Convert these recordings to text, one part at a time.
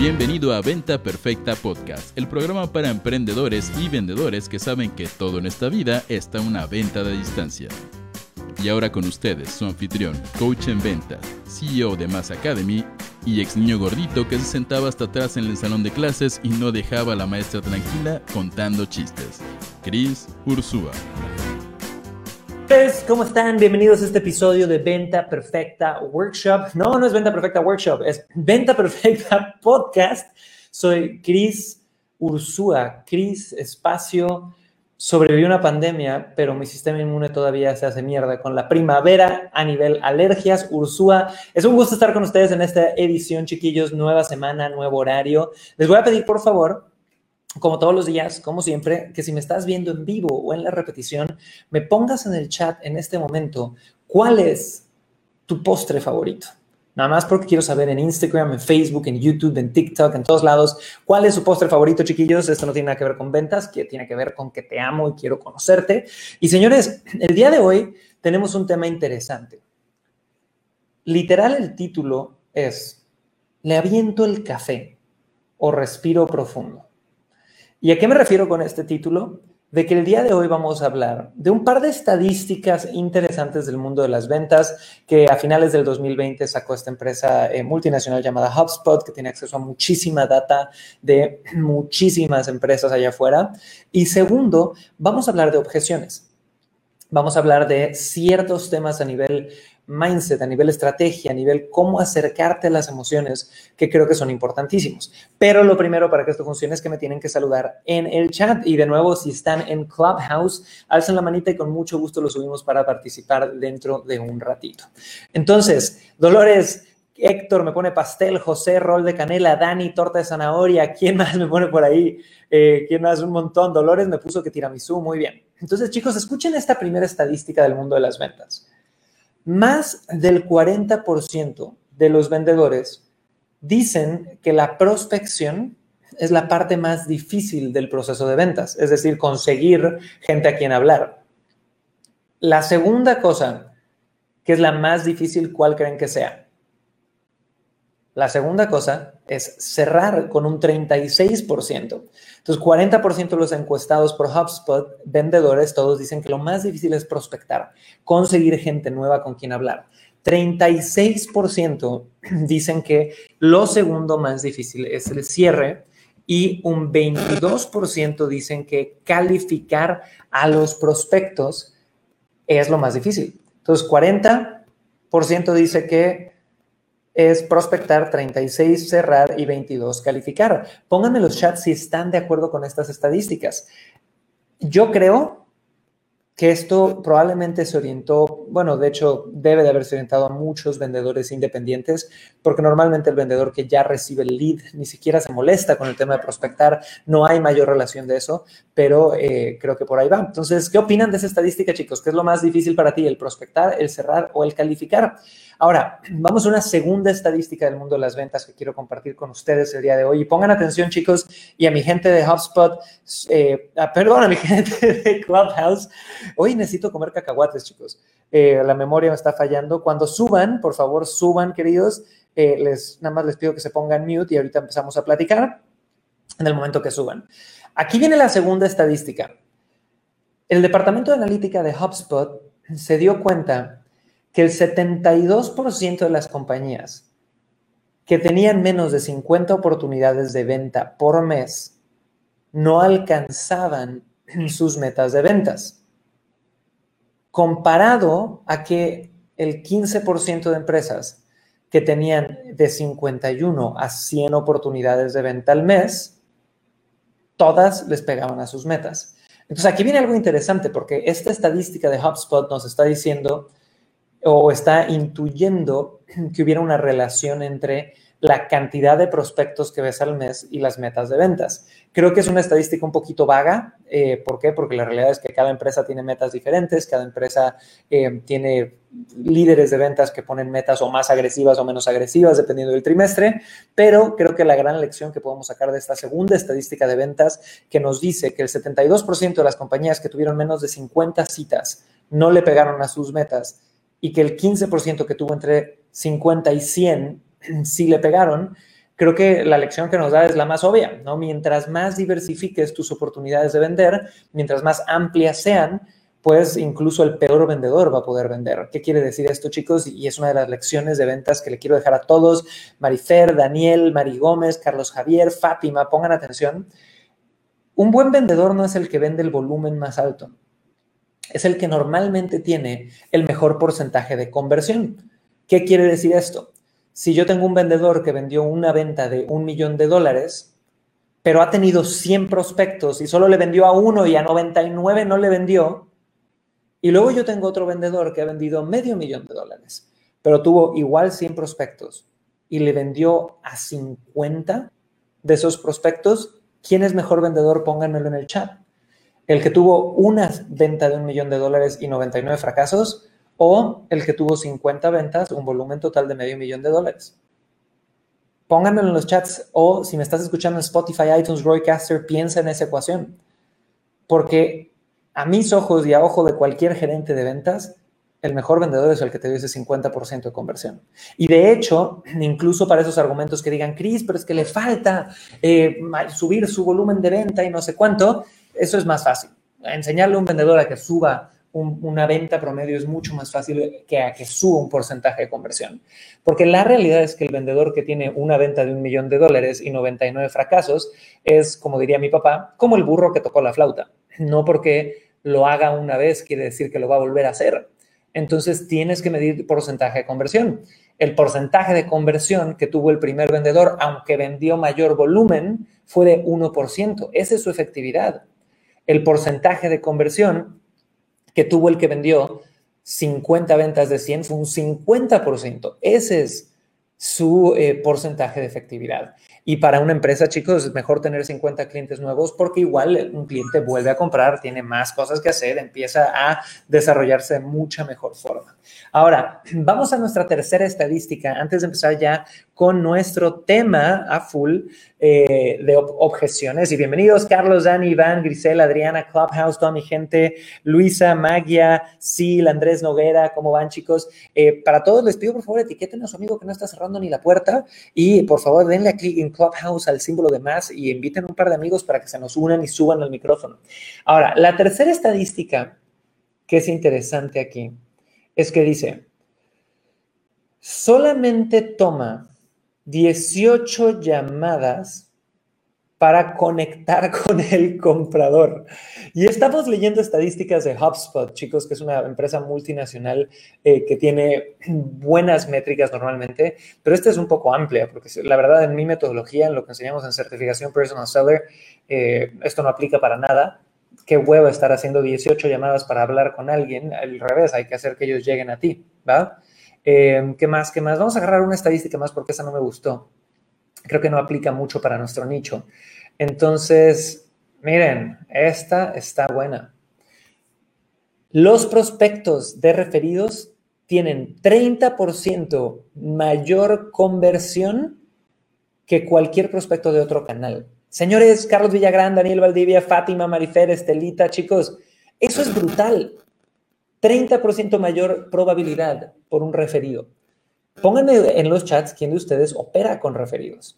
Bienvenido a Venta Perfecta Podcast, el programa para emprendedores y vendedores que saben que todo en esta vida está una venta de distancia. Y ahora con ustedes, su anfitrión, coach en ventas, CEO de Mass Academy y ex niño gordito que se sentaba hasta atrás en el salón de clases y no dejaba a la maestra tranquila contando chistes, Chris Ursúa. ¿Cómo están? Bienvenidos a este episodio de Venta Perfecta Workshop. No, no es Venta Perfecta Workshop, es Venta Perfecta Podcast. Soy Chris Ursúa, Chris Espacio. Sobreviví una pandemia, pero mi sistema inmune todavía se hace mierda con la primavera a nivel alergias. Ursúa, es un gusto estar con ustedes en esta edición, chiquillos. Nueva semana, nuevo horario. Les voy a pedir, por favor, como todos los días, como siempre, que si me estás viendo en vivo o en la repetición, me pongas en el chat en este momento cuál es tu postre favorito. Nada más porque quiero saber en Instagram, en Facebook, en YouTube, en TikTok, en todos lados, cuál es su postre favorito, chiquillos. Esto no tiene nada que ver con ventas, que tiene que ver con que te amo y quiero conocerte. Y señores, el día de hoy tenemos un tema interesante. Literal, el título es, ¿le aviento el café o respiro profundo? ¿Y a qué me refiero con este título? De que el día de hoy vamos a hablar de un par de estadísticas interesantes del mundo de las ventas que a finales del 2020 sacó esta empresa eh, multinacional llamada HubSpot, que tiene acceso a muchísima data de muchísimas empresas allá afuera. Y segundo, vamos a hablar de objeciones. Vamos a hablar de ciertos temas a nivel mindset, a nivel estrategia, a nivel cómo acercarte a las emociones, que creo que son importantísimos. Pero lo primero para que esto funcione es que me tienen que saludar en el chat. Y de nuevo, si están en Clubhouse, alzan la manita y con mucho gusto lo subimos para participar dentro de un ratito. Entonces, Dolores, Héctor me pone pastel, José, rol de canela, Dani, torta de zanahoria, ¿quién más me pone por ahí? Eh, ¿Quién más? Un montón. Dolores me puso que tiramisú, muy bien. Entonces, chicos, escuchen esta primera estadística del mundo de las ventas. Más del 40% de los vendedores dicen que la prospección es la parte más difícil del proceso de ventas, es decir, conseguir gente a quien hablar. La segunda cosa, que es la más difícil, ¿cuál creen que sea? La segunda cosa es cerrar con un 36%. Entonces, 40% de los encuestados por HubSpot, vendedores, todos dicen que lo más difícil es prospectar, conseguir gente nueva con quien hablar. 36% dicen que lo segundo más difícil es el cierre y un 22% dicen que calificar a los prospectos es lo más difícil. Entonces, 40% dice que es prospectar, 36 cerrar y 22 calificar. Pónganme en los chats si están de acuerdo con estas estadísticas. Yo creo que esto probablemente se orientó, bueno, de hecho debe de haberse orientado a muchos vendedores independientes, porque normalmente el vendedor que ya recibe el lead ni siquiera se molesta con el tema de prospectar, no hay mayor relación de eso, pero eh, creo que por ahí va. Entonces, ¿qué opinan de esa estadística, chicos? ¿Qué es lo más difícil para ti, el prospectar, el cerrar o el calificar? Ahora, vamos a una segunda estadística del mundo de las ventas que quiero compartir con ustedes el día de hoy. Y pongan atención, chicos, y a mi gente de HubSpot, eh, ah, perdón, a mi gente de Clubhouse. Hoy necesito comer cacahuates, chicos. Eh, la memoria me está fallando. Cuando suban, por favor, suban, queridos. Eh, les, nada más les pido que se pongan mute y ahorita empezamos a platicar en el momento que suban. Aquí viene la segunda estadística. El departamento de analítica de HubSpot se dio cuenta que el 72% de las compañías que tenían menos de 50 oportunidades de venta por mes no alcanzaban sus metas de ventas. Comparado a que el 15% de empresas que tenían de 51 a 100 oportunidades de venta al mes, todas les pegaban a sus metas. Entonces aquí viene algo interesante porque esta estadística de HubSpot nos está diciendo o está intuyendo que hubiera una relación entre la cantidad de prospectos que ves al mes y las metas de ventas. Creo que es una estadística un poquito vaga. Eh, ¿Por qué? Porque la realidad es que cada empresa tiene metas diferentes, cada empresa eh, tiene líderes de ventas que ponen metas o más agresivas o menos agresivas dependiendo del trimestre, pero creo que la gran lección que podemos sacar de esta segunda estadística de ventas que nos dice que el 72% de las compañías que tuvieron menos de 50 citas no le pegaron a sus metas y que el 15% que tuvo entre 50 y 100 sí le pegaron, creo que la lección que nos da es la más obvia, ¿no? Mientras más diversifiques tus oportunidades de vender, mientras más amplias sean, pues incluso el peor vendedor va a poder vender. ¿Qué quiere decir esto, chicos? Y es una de las lecciones de ventas que le quiero dejar a todos. Marifer, Daniel, Mari Gómez, Carlos Javier, Fátima, pongan atención. Un buen vendedor no es el que vende el volumen más alto, es el que normalmente tiene el mejor porcentaje de conversión. ¿Qué quiere decir esto? Si yo tengo un vendedor que vendió una venta de un millón de dólares, pero ha tenido 100 prospectos y solo le vendió a uno y a 99 no le vendió, y luego yo tengo otro vendedor que ha vendido medio millón de dólares, pero tuvo igual 100 prospectos y le vendió a 50 de esos prospectos, ¿quién es mejor vendedor? Pónganmelo en el chat. El que tuvo una venta de un millón de dólares y 99 fracasos o el que tuvo 50 ventas, un volumen total de medio millón de dólares. Pónganmelo en los chats o si me estás escuchando en Spotify, iTunes, Roycaster, piensa en esa ecuación. Porque a mis ojos y a ojo de cualquier gerente de ventas, el mejor vendedor es el que te dio ese 50% de conversión. Y de hecho, incluso para esos argumentos que digan, Cris, pero es que le falta eh, subir su volumen de venta y no sé cuánto, eso es más fácil. Enseñarle a un vendedor a que suba una venta promedio es mucho más fácil que a que suba un porcentaje de conversión. Porque la realidad es que el vendedor que tiene una venta de un millón de dólares y 99 fracasos es, como diría mi papá, como el burro que tocó la flauta. No porque lo haga una vez quiere decir que lo va a volver a hacer. Entonces tienes que medir porcentaje de conversión. El porcentaje de conversión que tuvo el primer vendedor, aunque vendió mayor volumen, fue de 1%. Esa es su efectividad. El porcentaje de conversión que tuvo el que vendió 50 ventas de 100 fue un 50%. Ese es su eh, porcentaje de efectividad. Y para una empresa, chicos, es mejor tener 50 clientes nuevos porque igual un cliente vuelve a comprar, tiene más cosas que hacer, empieza a desarrollarse de mucha mejor forma. Ahora, vamos a nuestra tercera estadística antes de empezar ya con nuestro tema a full eh, de objeciones. Y bienvenidos, Carlos, Dani, Iván, Grisel, Adriana, Clubhouse, toda mi gente, Luisa, Magia, Sil, Andrés Noguera, ¿cómo van, chicos? Eh, para todos les pido, por favor, etiqueten a su amigo que no está cerrando ni la puerta y, por favor, denle a clic en Clubhouse al símbolo de más y inviten un par de amigos para que se nos unan y suban al micrófono. Ahora, la tercera estadística que es interesante aquí es que dice, solamente toma 18 llamadas para conectar con el comprador. Y estamos leyendo estadísticas de HubSpot, chicos, que es una empresa multinacional eh, que tiene buenas métricas normalmente, pero esta es un poco amplia, porque la verdad en mi metodología, en lo que enseñamos en certificación Personal Seller, eh, esto no aplica para nada. Qué huevo estar haciendo 18 llamadas para hablar con alguien. Al revés, hay que hacer que ellos lleguen a ti, ¿va? Eh, ¿Qué más? ¿Qué más? Vamos a agarrar una estadística más porque esa no me gustó. Creo que no aplica mucho para nuestro nicho. Entonces, miren, esta está buena. Los prospectos de referidos tienen 30% mayor conversión que cualquier prospecto de otro canal. Señores, Carlos Villagrán, Daniel Valdivia, Fátima, Marifer, Estelita, chicos, eso es brutal. 30% mayor probabilidad por un referido. Pónganme en los chats quién de ustedes opera con referidos.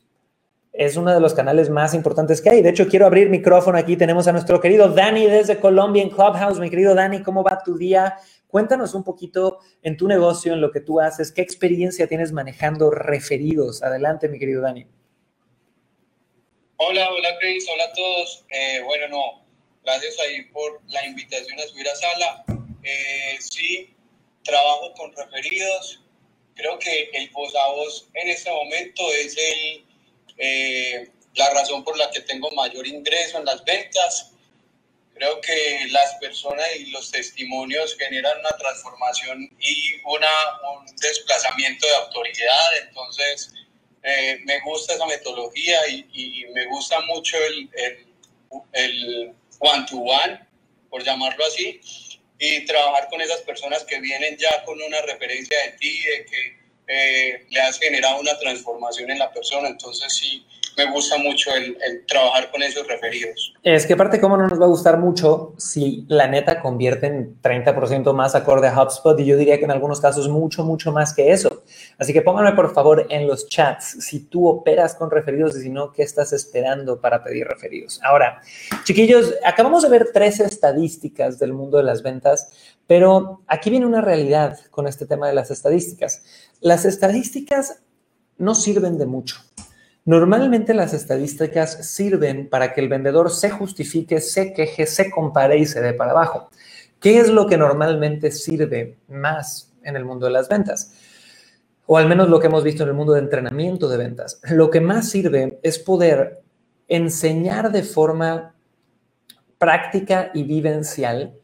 Es uno de los canales más importantes que hay. De hecho, quiero abrir micrófono aquí. Tenemos a nuestro querido Dani desde Colombia en Clubhouse. Mi querido Dani, ¿cómo va tu día? Cuéntanos un poquito en tu negocio, en lo que tú haces. ¿Qué experiencia tienes manejando referidos? Adelante, mi querido Dani. Hola, hola, Chris. Hola a todos. Eh, bueno, no, gracias ahí por la invitación a subir a sala. Eh, sí, trabajo con referidos. Creo que el voz a voz en este momento es el, eh, la razón por la que tengo mayor ingreso en las ventas. Creo que las personas y los testimonios generan una transformación y una, un desplazamiento de autoridad. Entonces, eh, me gusta esa metodología y, y me gusta mucho el, el, el one-to-one, por llamarlo así y trabajar con esas personas que vienen ya con una referencia de ti, de que eh, le has generado una transformación en la persona. Entonces sí, me gusta mucho el, trabajar con esos referidos. Es que aparte, ¿cómo no nos va a gustar mucho si la neta convierte en 30% más acorde a HubSpot? Y yo diría que en algunos casos mucho, mucho más que eso. Así que pónganme por favor en los chats si tú operas con referidos y si no, ¿qué estás esperando para pedir referidos? Ahora, chiquillos, acabamos de ver tres estadísticas del mundo de las ventas, pero aquí viene una realidad con este tema de las estadísticas. Las estadísticas no sirven de mucho. Normalmente las estadísticas sirven para que el vendedor se justifique, se queje, se compare y se dé para abajo. ¿Qué es lo que normalmente sirve más en el mundo de las ventas? O al menos lo que hemos visto en el mundo de entrenamiento de ventas. Lo que más sirve es poder enseñar de forma práctica y vivencial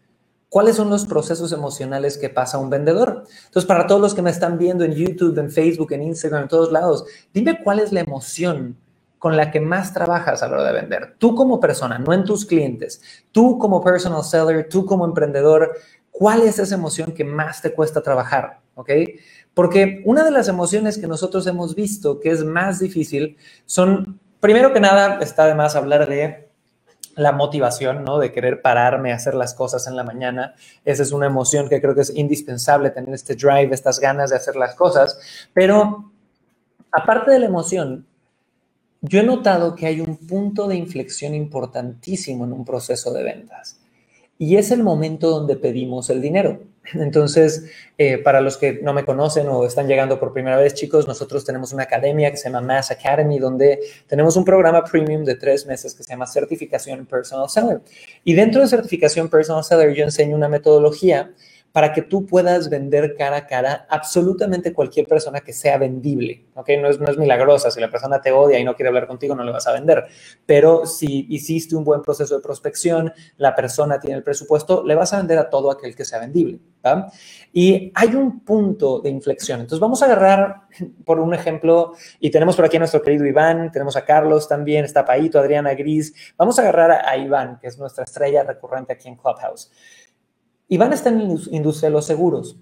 ¿Cuáles son los procesos emocionales que pasa un vendedor? Entonces, para todos los que me están viendo en YouTube, en Facebook, en Instagram, en todos lados, dime cuál es la emoción con la que más trabajas a la hora de vender. Tú como persona, no en tus clientes. Tú como personal seller, tú como emprendedor, ¿cuál es esa emoción que más te cuesta trabajar? ¿Ok? Porque una de las emociones que nosotros hemos visto que es más difícil son, primero que nada, está de más hablar de la motivación, ¿no? De querer pararme a hacer las cosas en la mañana. Esa es una emoción que creo que es indispensable, tener este drive, estas ganas de hacer las cosas. Pero aparte de la emoción, yo he notado que hay un punto de inflexión importantísimo en un proceso de ventas. Y es el momento donde pedimos el dinero. Entonces, eh, para los que no me conocen o están llegando por primera vez, chicos, nosotros tenemos una academia que se llama Mass Academy, donde tenemos un programa premium de tres meses que se llama Certificación Personal Seller. Y dentro de Certificación Personal Seller yo enseño una metodología para que tú puedas vender cara a cara absolutamente cualquier persona que sea vendible. ¿ok? No es, no es milagrosa. Si la persona te odia y no quiere hablar contigo, no le vas a vender. Pero si hiciste un buen proceso de prospección, la persona tiene el presupuesto, le vas a vender a todo aquel que sea vendible. Y hay un punto de inflexión. Entonces vamos a agarrar por un ejemplo, y tenemos por aquí a nuestro querido Iván, tenemos a Carlos también, está Paito, Adriana Gris. Vamos a agarrar a Iván, que es nuestra estrella recurrente aquí en Clubhouse. Iván está en la industria de los seguros.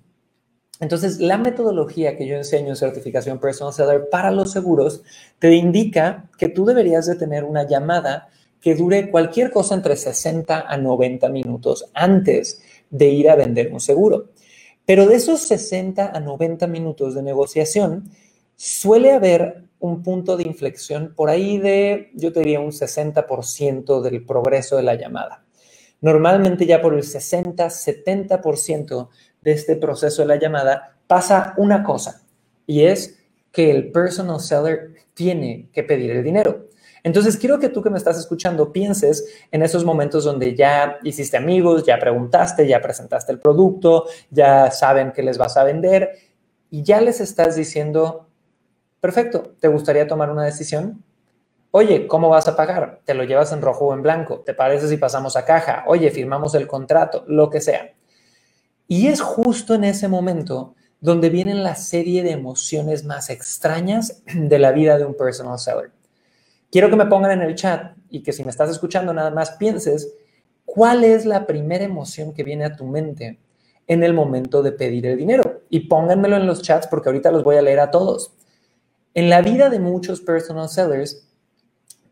Entonces, la metodología que yo enseño en certificación Personal Seller para los seguros te indica que tú deberías de tener una llamada que dure cualquier cosa entre 60 a 90 minutos antes de ir a vender un seguro. Pero de esos 60 a 90 minutos de negociación, suele haber un punto de inflexión por ahí de, yo te diría, un 60% del progreso de la llamada. Normalmente ya por el 60-70% de este proceso de la llamada pasa una cosa y es que el personal seller tiene que pedir el dinero. Entonces, quiero que tú que me estás escuchando pienses en esos momentos donde ya hiciste amigos, ya preguntaste, ya presentaste el producto, ya saben que les vas a vender y ya les estás diciendo, perfecto, ¿te gustaría tomar una decisión? Oye, ¿cómo vas a pagar? ¿Te lo llevas en rojo o en blanco? ¿Te parece si pasamos a caja? Oye, firmamos el contrato, lo que sea. Y es justo en ese momento donde vienen la serie de emociones más extrañas de la vida de un personal seller. Quiero que me pongan en el chat y que si me estás escuchando nada más pienses cuál es la primera emoción que viene a tu mente en el momento de pedir el dinero. Y pónganmelo en los chats porque ahorita los voy a leer a todos. En la vida de muchos personal sellers,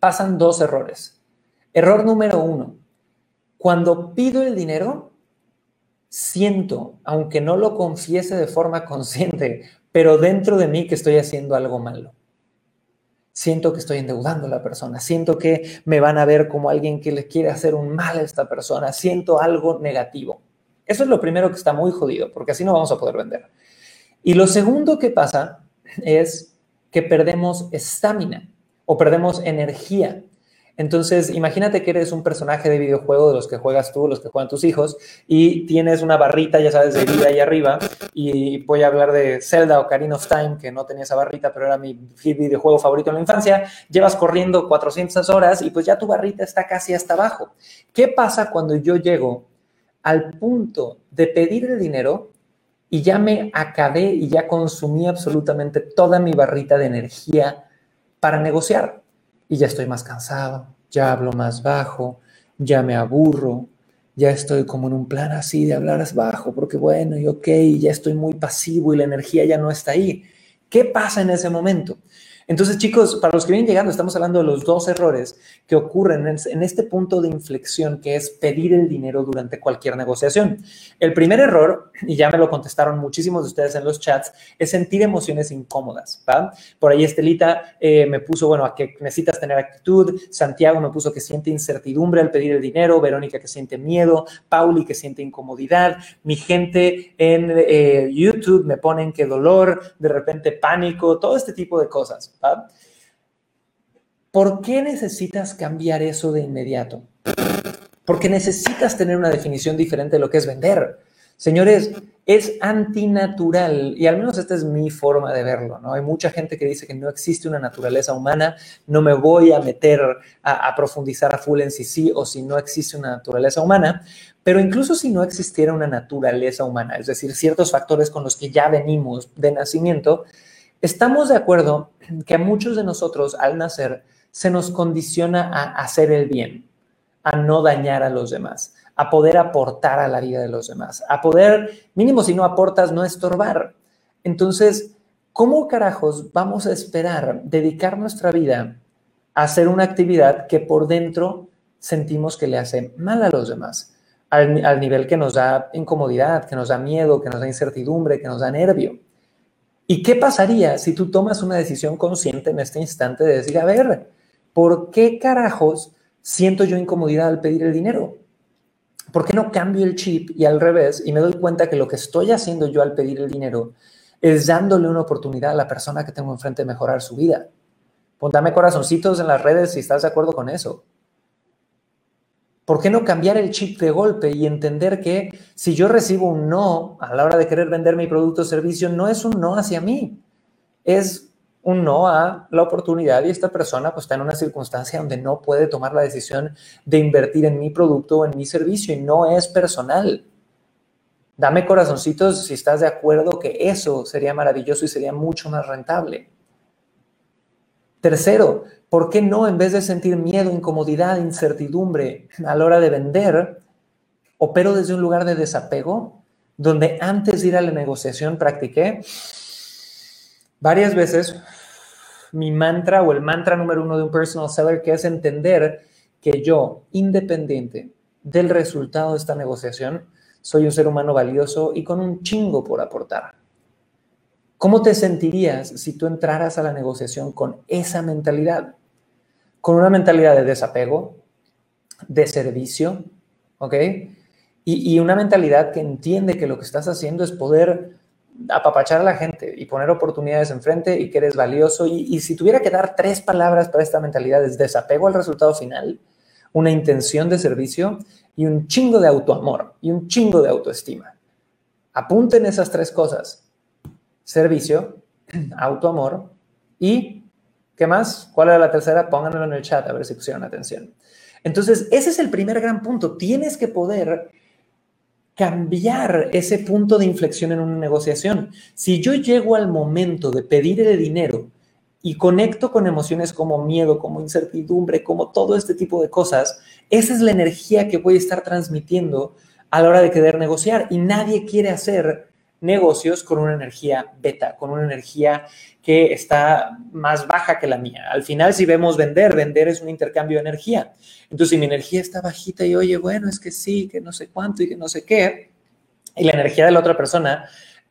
pasan dos errores. Error número uno, cuando pido el dinero, siento, aunque no lo confiese de forma consciente, pero dentro de mí que estoy haciendo algo malo. Siento que estoy endeudando a la persona, siento que me van a ver como alguien que le quiere hacer un mal a esta persona, siento algo negativo. Eso es lo primero que está muy jodido, porque así no vamos a poder vender. Y lo segundo que pasa es que perdemos estamina o perdemos energía. Entonces, imagínate que eres un personaje de videojuego de los que juegas tú, los que juegan tus hijos, y tienes una barrita, ya sabes, de vida ahí arriba, y voy a hablar de Zelda o Karina of Time, que no tenía esa barrita, pero era mi videojuego favorito en la infancia, llevas corriendo 400 horas y pues ya tu barrita está casi hasta abajo. ¿Qué pasa cuando yo llego al punto de pedir el dinero y ya me acabé y ya consumí absolutamente toda mi barrita de energía para negociar. Y ya estoy más cansado, ya hablo más bajo, ya me aburro, ya estoy como en un plan así de hablar bajo, porque bueno, y ok, ya estoy muy pasivo y la energía ya no está ahí. ¿Qué pasa en ese momento? Entonces, chicos, para los que vienen llegando, estamos hablando de los dos errores que ocurren en, este punto de inflexión, que es pedir el dinero durante cualquier negociación. El primer error, y ya me lo contestaron muchísimos de ustedes en los chats, es sentir emociones incómodas. ¿va? Por ahí Estelita eh, me puso, bueno, a que necesitas tener actitud. Santiago me puso que siente incertidumbre al pedir el dinero. Verónica que siente miedo. Pauli que siente incomodidad. Mi gente en eh, YouTube me ponen que dolor, de repente pánico, todo este tipo de cosas. ¿Por qué necesitas cambiar eso de inmediato? Porque necesitas tener una definición diferente de lo que es vender. Señores, es antinatural y al menos esta es mi forma de verlo, ¿no? Hay mucha gente que dice que no existe una naturaleza humana, no me voy a meter a, a, profundizar a full en si sí o si no existe una naturaleza humana, pero incluso si no existiera una naturaleza humana, es decir, ciertos factores con los que ya venimos de nacimiento, Estamos de acuerdo que a muchos de nosotros al nacer se nos condiciona a hacer el bien, a no dañar a los demás, a poder aportar a la vida de los demás, a poder, mínimo si no aportas, no estorbar. Entonces, ¿cómo carajos vamos a esperar dedicar nuestra vida a hacer una actividad que por dentro sentimos que le hace mal a los demás? Al, al nivel que nos da incomodidad, que nos da miedo, que nos da incertidumbre, que nos da nervio. ¿Y qué pasaría si tú tomas una decisión consciente en este instante de decir, a ver, ¿por qué carajos siento yo incomodidad al pedir el dinero? ¿Por qué no cambio el chip y al revés y me doy cuenta que lo que estoy haciendo yo al pedir el dinero es dándole una oportunidad a la persona que tengo enfrente de mejorar su vida? Póntame corazoncitos en las redes si estás de acuerdo con eso. ¿Por qué no cambiar el chip de golpe y entender que si yo recibo un no a la hora de querer vender mi producto o servicio, no es un no hacia mí, es un no a la oportunidad y esta persona pues está en una circunstancia donde no puede tomar la decisión de invertir en mi producto o en mi servicio y no es personal. Dame corazoncitos si estás de acuerdo que eso sería maravilloso y sería mucho más rentable. Tercero, ¿por qué no en vez de sentir miedo, incomodidad, incertidumbre a la hora de vender, opero desde un lugar de desapego, donde antes de ir a la negociación practiqué varias veces mi mantra o el mantra número uno de un personal seller, que es entender que yo, independiente del resultado de esta negociación, soy un ser humano valioso y con un chingo por aportar. ¿Cómo te sentirías si tú entraras a la negociación con esa mentalidad? Con una mentalidad de desapego, de servicio, ¿ok? Y, una mentalidad que entiende que lo que estás haciendo es poder apapachar a la gente y poner oportunidades enfrente y que eres valioso. Y, y si tuviera que dar tres palabras para esta mentalidad es desapego al resultado final, una intención de servicio y un chingo de autoamor y un chingo de autoestima. Apunten esas tres cosas servicio, autoamor y, ¿qué más? ¿Cuál era la tercera? Pónganmelo en el chat a ver si pusieron atención. Entonces, ese es el primer gran punto. Tienes que poder cambiar ese punto de inflexión en una negociación. Si yo llego al momento de pedir el dinero y conecto con emociones como miedo, como incertidumbre, como todo este tipo de cosas, esa es la energía que voy a estar transmitiendo a la hora de querer negociar y nadie quiere hacer negocios con una energía beta, con una energía que está más baja que la mía. Al final, si vemos vender, vender es un intercambio de energía. Entonces, si mi energía está bajita y oye, bueno, es que sí, que no sé cuánto y que no sé qué, y la energía de la otra persona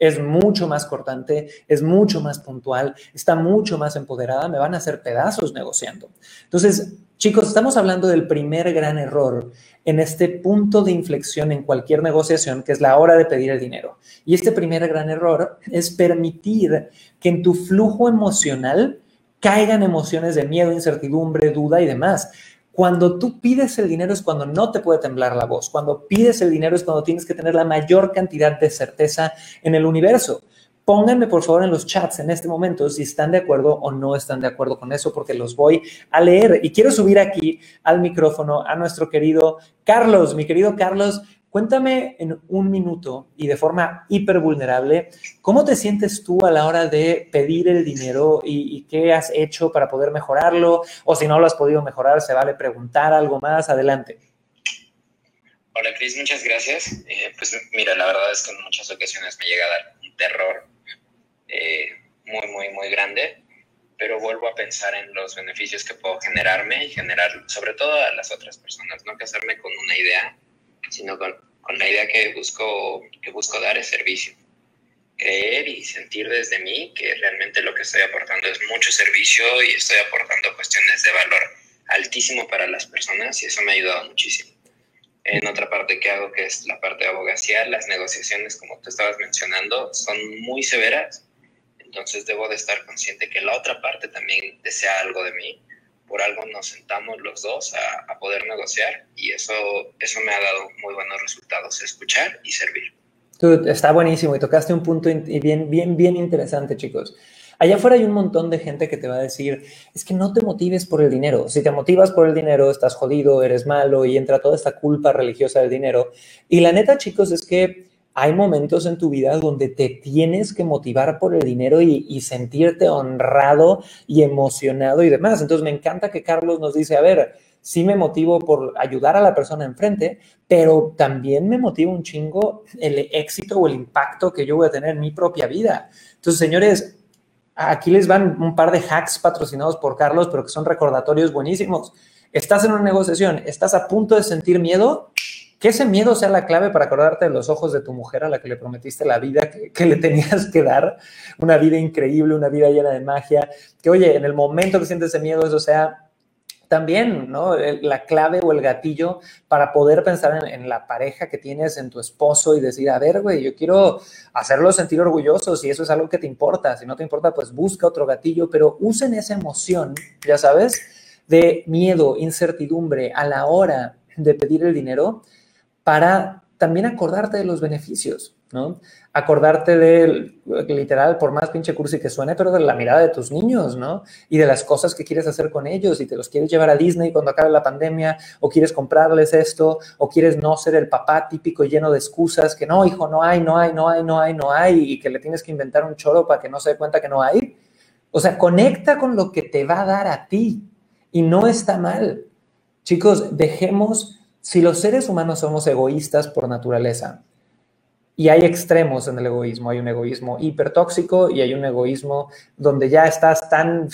es mucho más cortante, es mucho más puntual, está mucho más empoderada, me van a hacer pedazos negociando. Entonces, chicos, estamos hablando del primer gran error en este punto de inflexión en cualquier negociación, que es la hora de pedir el dinero. Y este primer gran error es permitir que en tu flujo emocional caigan emociones de miedo, incertidumbre, duda y demás. Cuando tú pides el dinero es cuando no te puede temblar la voz. Cuando pides el dinero es cuando tienes que tener la mayor cantidad de certeza en el universo. Pónganme por favor en los chats en este momento si están de acuerdo o no están de acuerdo con eso, porque los voy a leer. Y quiero subir aquí al micrófono a nuestro querido Carlos. Mi querido Carlos, cuéntame en un minuto y de forma hiper vulnerable, ¿cómo te sientes tú a la hora de pedir el dinero y, qué has hecho para poder mejorarlo? O si no lo has podido mejorar, se vale preguntar algo más. Adelante. Hola Cris, muchas gracias. Eh, pues mira, la verdad es que en muchas ocasiones me llega a dar un terror eh, muy, muy, muy grande. pero vuelvo a pensar en los beneficios que puedo generarme y generar sobre todo a las otras personas, no casarme con una idea, sino con, con la idea que busco, que busco dar es servicio. Creer y sentir desde mí que realmente lo que estoy aportando es mucho servicio y estoy aportando cuestiones de valor altísimo para las personas y eso me ha ayudado muchísimo. En otra parte que hago, que es la parte de abogacía, las negociaciones, como tú estabas mencionando, son muy severas entonces debo de estar consciente que la otra parte también desea algo de mí. Por algo nos sentamos los dos a, poder negociar y eso, eso me ha dado muy buenos resultados, escuchar y servir. está buenísimo y tocaste un punto bien, bien, bien interesante, chicos. Allá afuera hay un montón de gente que te va a decir, es que no te motives por el dinero. Si te motivas por el dinero, estás jodido, eres malo y entra toda esta culpa religiosa del dinero. Y la neta, chicos, es que hay momentos en tu vida donde te tienes que motivar por el dinero y, sentirte honrado y emocionado y demás. Entonces me encanta que Carlos nos dice, a ver, sí me motivo por ayudar a la persona enfrente, pero también me motiva un chingo el éxito o el impacto que yo voy a tener en mi propia vida. Entonces, señores, aquí les van un par de hacks patrocinados por Carlos, pero que son recordatorios buenísimos. Estás en una negociación, estás a punto de sentir miedo, que ese miedo sea la clave para acordarte de los ojos de tu mujer a la que le prometiste la vida que, le tenías que dar, una vida increíble, una vida llena de magia, que oye, en el momento que sientes ese miedo, eso sea también, ¿no? La clave o el gatillo para poder pensar en, la pareja que tienes, en tu esposo y decir, a ver, güey, yo quiero hacerlo sentir orgullosos si eso es algo que te importa. Si no te importa, pues busca otro gatillo, pero usen esa emoción, ya sabes, de miedo, incertidumbre a la hora de pedir el dinero para también acordarte de los beneficios, ¿no? Acordarte de, literal, por más pinche cursi que suene, pero de la mirada de tus niños, ¿no? Y de las cosas que quieres hacer con ellos, y te los quieres llevar a Disney cuando acabe la pandemia, o quieres comprarles esto, o quieres no ser el papá típico lleno de excusas, que no, hijo, no hay, no hay, no hay, no hay, no hay, y que le tienes que inventar un choro para que no se dé cuenta que no hay. O sea, conecta con lo que te va a dar a ti, y no está mal. Chicos, dejemos si los seres humanos somos egoístas por naturaleza, y hay extremos en el egoísmo, hay un egoísmo hipertóxico y hay un egoísmo donde ya estás tan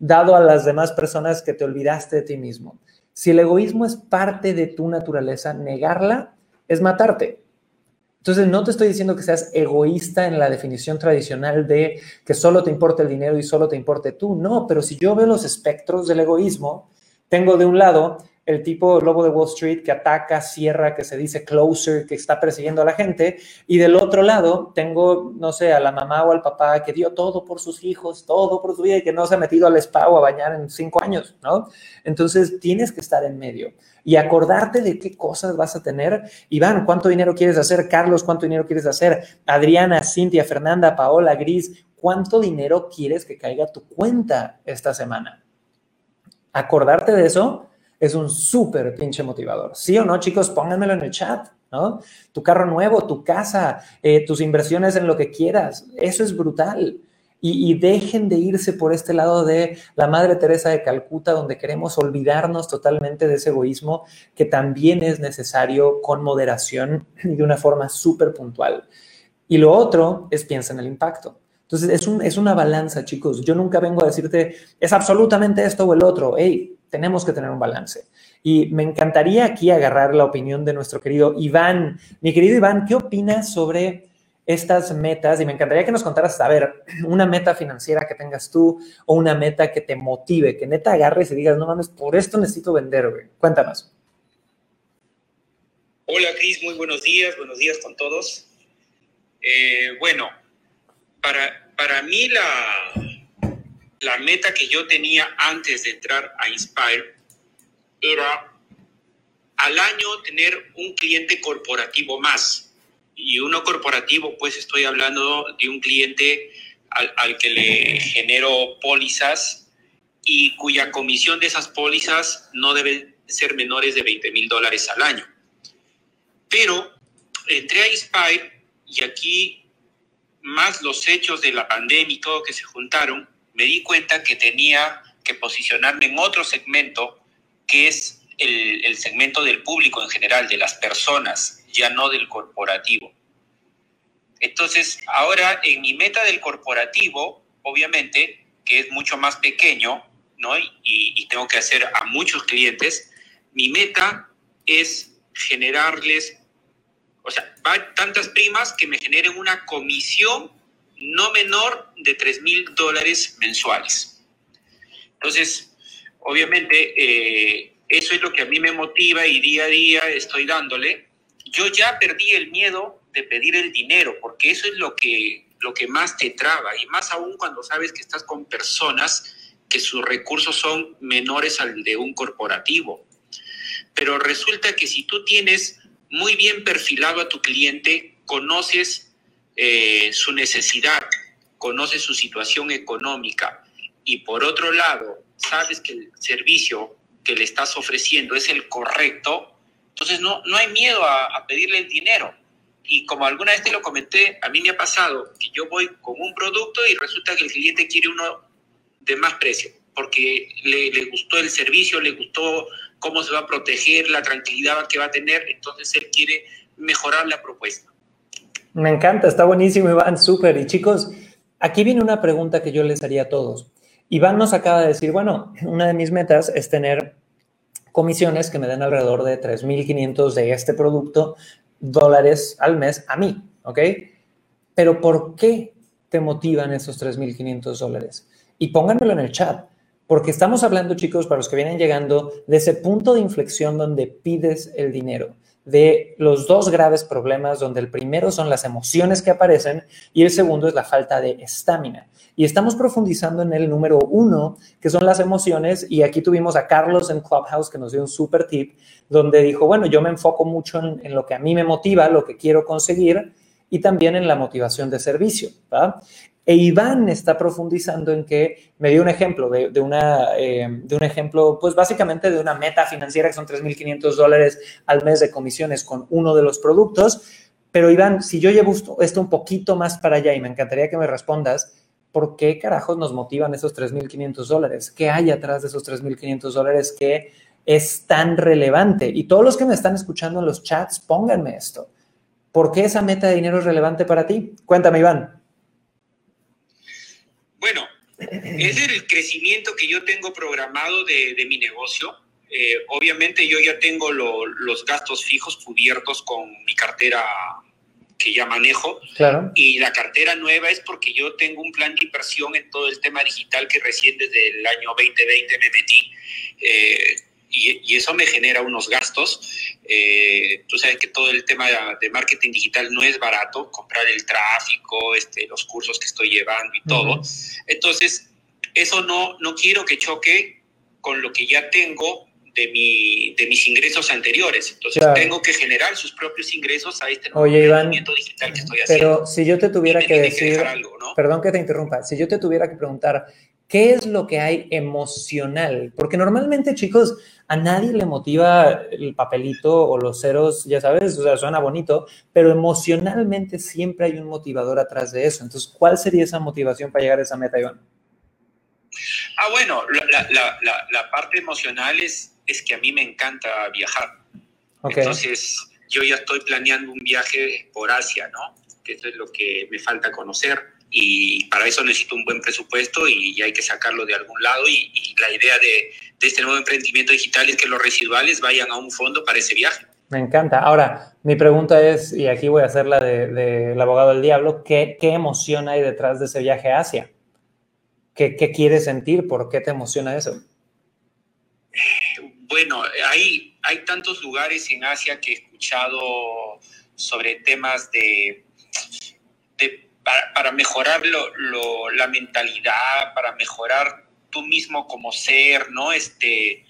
dado a las demás personas que te olvidaste de ti mismo. Si el egoísmo es parte de tu naturaleza, negarla es matarte. Entonces, no te estoy diciendo que seas egoísta en la definición tradicional de que solo te importa el dinero y solo te importe tú. No, pero si yo veo los espectros del egoísmo, tengo de un lado el tipo lobo de Wall Street que ataca, cierra, que se dice closer, que está persiguiendo a la gente. Y del otro lado tengo, no sé, a la mamá o al papá que dio todo por sus hijos, todo por su vida y que no se ha metido al spa o a bañar en cinco años, ¿no? Entonces tienes que estar en medio y acordarte de qué cosas vas a tener. Iván, ¿cuánto dinero quieres hacer? Carlos, ¿cuánto dinero quieres hacer? Adriana, Cintia, Fernanda, Paola, Gris, ¿cuánto dinero quieres que caiga a tu cuenta esta semana? Acordarte de eso es un súper pinche motivador. ¿Sí o no, chicos? Pónganmelo en el chat, ¿no? Tu carro nuevo, tu casa, eh, tus inversiones en lo que quieras. Eso es brutal. Y, dejen de irse por este lado de la Madre Teresa de Calcuta, donde queremos olvidarnos totalmente de ese egoísmo que también es necesario con moderación y de una forma súper puntual. Y lo otro es piensa en el impacto. Entonces, es, un, es una balanza, chicos. Yo nunca vengo a decirte, es absolutamente esto o el otro. Hey, tenemos que tener un balance. Y me encantaría aquí agarrar la opinión de nuestro querido Iván. Mi querido Iván, ¿qué opinas sobre estas metas? Y me encantaría que nos contaras, a ver, una meta financiera que tengas tú o una meta que te motive, que neta agarres y digas, no mames, por esto necesito vender, güey. Cuéntanos. Hola, Cris, muy buenos días, buenos días con todos. Eh, bueno, para, para mí la, la meta que yo tenía antes de entrar a Inspire era al año tener un cliente corporativo más. Y uno corporativo, pues estoy hablando de un cliente al, que le genero pólizas y cuya comisión de esas pólizas no debe ser menores de 20 mil dólares al año. Pero entré a Inspire y aquí, más los hechos de la pandemia y todo que se juntaron, me di cuenta que tenía que posicionarme en otro segmento, que es el, segmento del público en general, de las personas, ya no del corporativo. Entonces, ahora en mi meta del corporativo, obviamente, que es mucho más pequeño, ¿no? Y, y tengo que hacer a muchos clientes, mi meta es generarles, o sea, tantas primas que me generen una comisión no menor de 3 mil dólares mensuales. Entonces, obviamente, eh, eso es lo que a mí me motiva y día a día estoy dándole. Yo ya perdí el miedo de pedir el dinero, porque eso es lo que, lo que más te traba, y más aún cuando sabes que estás con personas que sus recursos son menores al de un corporativo. Pero resulta que si tú tienes muy bien perfilado a tu cliente, conoces eh, su necesidad, conoces su situación económica y por otro lado, sabes que el servicio que le estás ofreciendo es el correcto, entonces no, no hay miedo a, pedirle el dinero. Y como alguna vez te lo comenté, a mí me ha pasado que yo voy con un producto y resulta que el cliente quiere uno de más precio, porque le, le, gustó el servicio, le gustó cómo se va a proteger, la tranquilidad que va a tener, entonces él quiere mejorar la propuesta. Me encanta, está buenísimo, Iván, súper. Y chicos, aquí viene una pregunta que yo les haría a todos. Iván nos acaba de decir, bueno, una de mis metas es tener comisiones que me den alrededor de 3.500 de este producto dólares al mes a mí, ¿ok? Pero ¿por qué te motivan esos 3.500 dólares? Y pónganmelo en el chat, porque estamos hablando, chicos, para los que vienen llegando, de ese punto de inflexión donde pides el dinero de los dos graves problemas, donde el primero son las emociones que aparecen y el segundo es la falta de estamina. Y estamos profundizando en el número uno, que son las emociones, y aquí tuvimos a Carlos en Clubhouse que nos dio un super tip, donde dijo, bueno, yo me enfoco mucho en, lo que a mí me motiva, lo que quiero conseguir, y también en la motivación de servicio. E Iván está profundizando en que me dio un ejemplo de, una, eh, de un ejemplo, pues básicamente de una meta financiera que son 3.500 dólares al mes de comisiones con uno de los productos. Pero Iván, si yo llevo esto un poquito más para allá y me encantaría que me respondas, ¿por qué carajos nos motivan esos 3.500 dólares? ¿Qué hay atrás de esos 3.500 dólares que es tan relevante? Y todos los que me están escuchando en los chats, pónganme esto. ¿Por qué esa meta de dinero es relevante para ti? Cuéntame, Iván. Bueno, es el crecimiento que yo tengo programado de, de mi negocio. Eh, obviamente yo ya tengo lo, los gastos fijos cubiertos con mi cartera que ya manejo. Claro. Y la cartera nueva es porque yo tengo un plan de inversión en todo el tema digital que recién desde el año 2020 me metí. Eh, y, y, eso me genera unos gastos. Eh, tú sabes que todo el tema de marketing digital no es barato, comprar el tráfico, este, los cursos que estoy llevando y todo. Uh -huh. Entonces, eso no, no quiero que choque con lo que ya tengo de, mi, de mis ingresos anteriores. Entonces, claro. tengo que generar sus propios ingresos a este nuevo Oye, Iván, digital que estoy haciendo. Pero si yo te tuviera que decir, que algo, ¿no? perdón que te interrumpa, si yo te tuviera que preguntar, ¿qué es lo que hay emocional? Porque normalmente, chicos, a nadie le motiva el papelito o los ceros, ya sabes, o sea, suena bonito, pero emocionalmente siempre hay un motivador atrás de eso. Entonces, ¿cuál sería esa motivación para llegar a esa meta, Iván? Ah, bueno, la, la, la, la parte emocional es, es, que a mí me encanta viajar. Okay. Entonces, yo ya estoy planeando un viaje por Asia, ¿no? Que eso es lo que me falta conocer y para eso necesito un buen presupuesto y, y hay que sacarlo de algún lado y, y la idea de, de, este nuevo emprendimiento digital es que los residuales vayan a un fondo para ese viaje. Me encanta. Ahora, mi pregunta es, y aquí voy a hacer la del de, de abogado del diablo, ¿qué, ¿qué, emoción hay detrás de ese viaje a Asia? ¿Qué, ¿Qué quieres sentir? ¿Por qué te emociona eso? Bueno, hay, hay tantos lugares en Asia que he escuchado sobre temas de, de para, para, mejorar lo, lo, la mentalidad, para mejorar tú mismo como ser, ¿no? Este,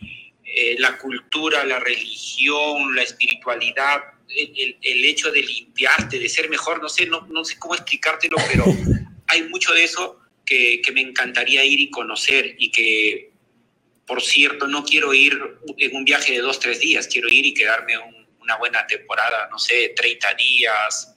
eh, la cultura, la religión, la espiritualidad, el, el, hecho de limpiarte, de ser mejor, no sé, no, no sé cómo explicártelo, pero hay mucho de eso que, que, me encantaría ir y conocer y que, por cierto, no quiero ir en un viaje de dos, tres días, quiero ir y quedarme un, una buena temporada, no sé, 30 días,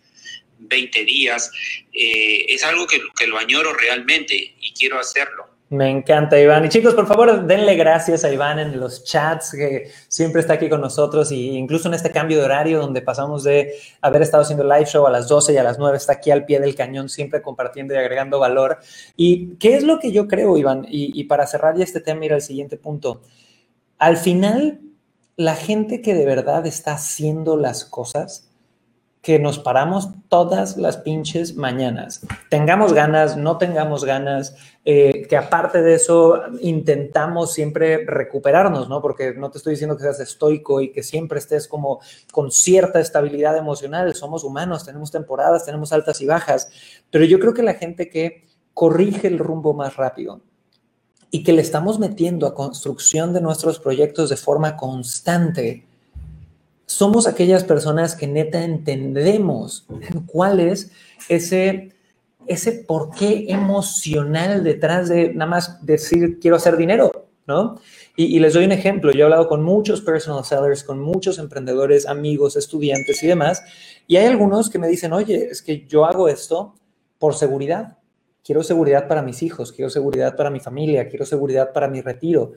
20 días. Eh, es algo que, que, lo añoro realmente y quiero hacerlo. Me encanta, Iván. Y chicos, por favor, denle gracias a Iván en los chats, que siempre está aquí con nosotros, y incluso en este cambio de horario donde pasamos de haber estado haciendo live show a las 12 y a las 9, está aquí al pie del cañón, siempre compartiendo y agregando valor. ¿Y qué es lo que yo creo, Iván? Y, y para cerrar ya este tema, ir al siguiente punto. Al final, la gente que de verdad está haciendo las cosas, que nos paramos todas las pinches mañanas. Tengamos ganas, no tengamos ganas, eh, que aparte de eso intentamos siempre recuperarnos, ¿no? Porque no te estoy diciendo que seas estoico y que siempre estés como con cierta estabilidad emocional. Somos humanos, tenemos temporadas, tenemos altas y bajas, pero yo creo que la gente que corrige el rumbo más rápido y que le estamos metiendo a construcción de nuestros proyectos de forma constante, somos aquellas personas que neta entendemos cuál es ese, ese porqué emocional detrás de nada más decir quiero hacer dinero, ¿no? Y, y, les doy un ejemplo. Yo he hablado con muchos personal sellers, con muchos emprendedores, amigos, estudiantes y demás, y hay algunos que me dicen, oye, es que yo hago esto por seguridad. Quiero seguridad para mis hijos, quiero seguridad para mi familia, quiero seguridad para mi retiro.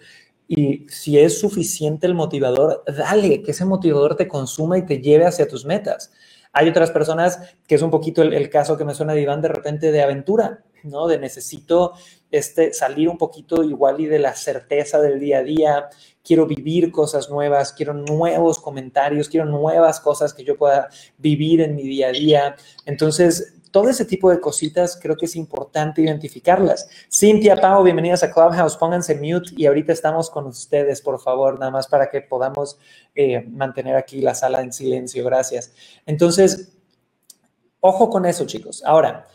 Y si es suficiente el motivador, dale, que ese motivador te consuma y te lleve hacia tus metas. Hay otras personas que es un poquito el, caso que me suena de de repente de aventura, ¿no? De necesito este, salir un poquito igual y de la certeza del día a día, quiero vivir cosas nuevas, quiero nuevos comentarios, quiero nuevas cosas que yo pueda vivir en mi día a día. Entonces, todo ese tipo de cositas creo que es importante identificarlas. Cintia, Pau, bienvenidas a Clubhouse, pónganse mute y ahorita estamos con ustedes, por favor, nada más para que podamos eh, mantener aquí la sala en silencio, gracias. Entonces, ojo con eso, chicos. Ahora,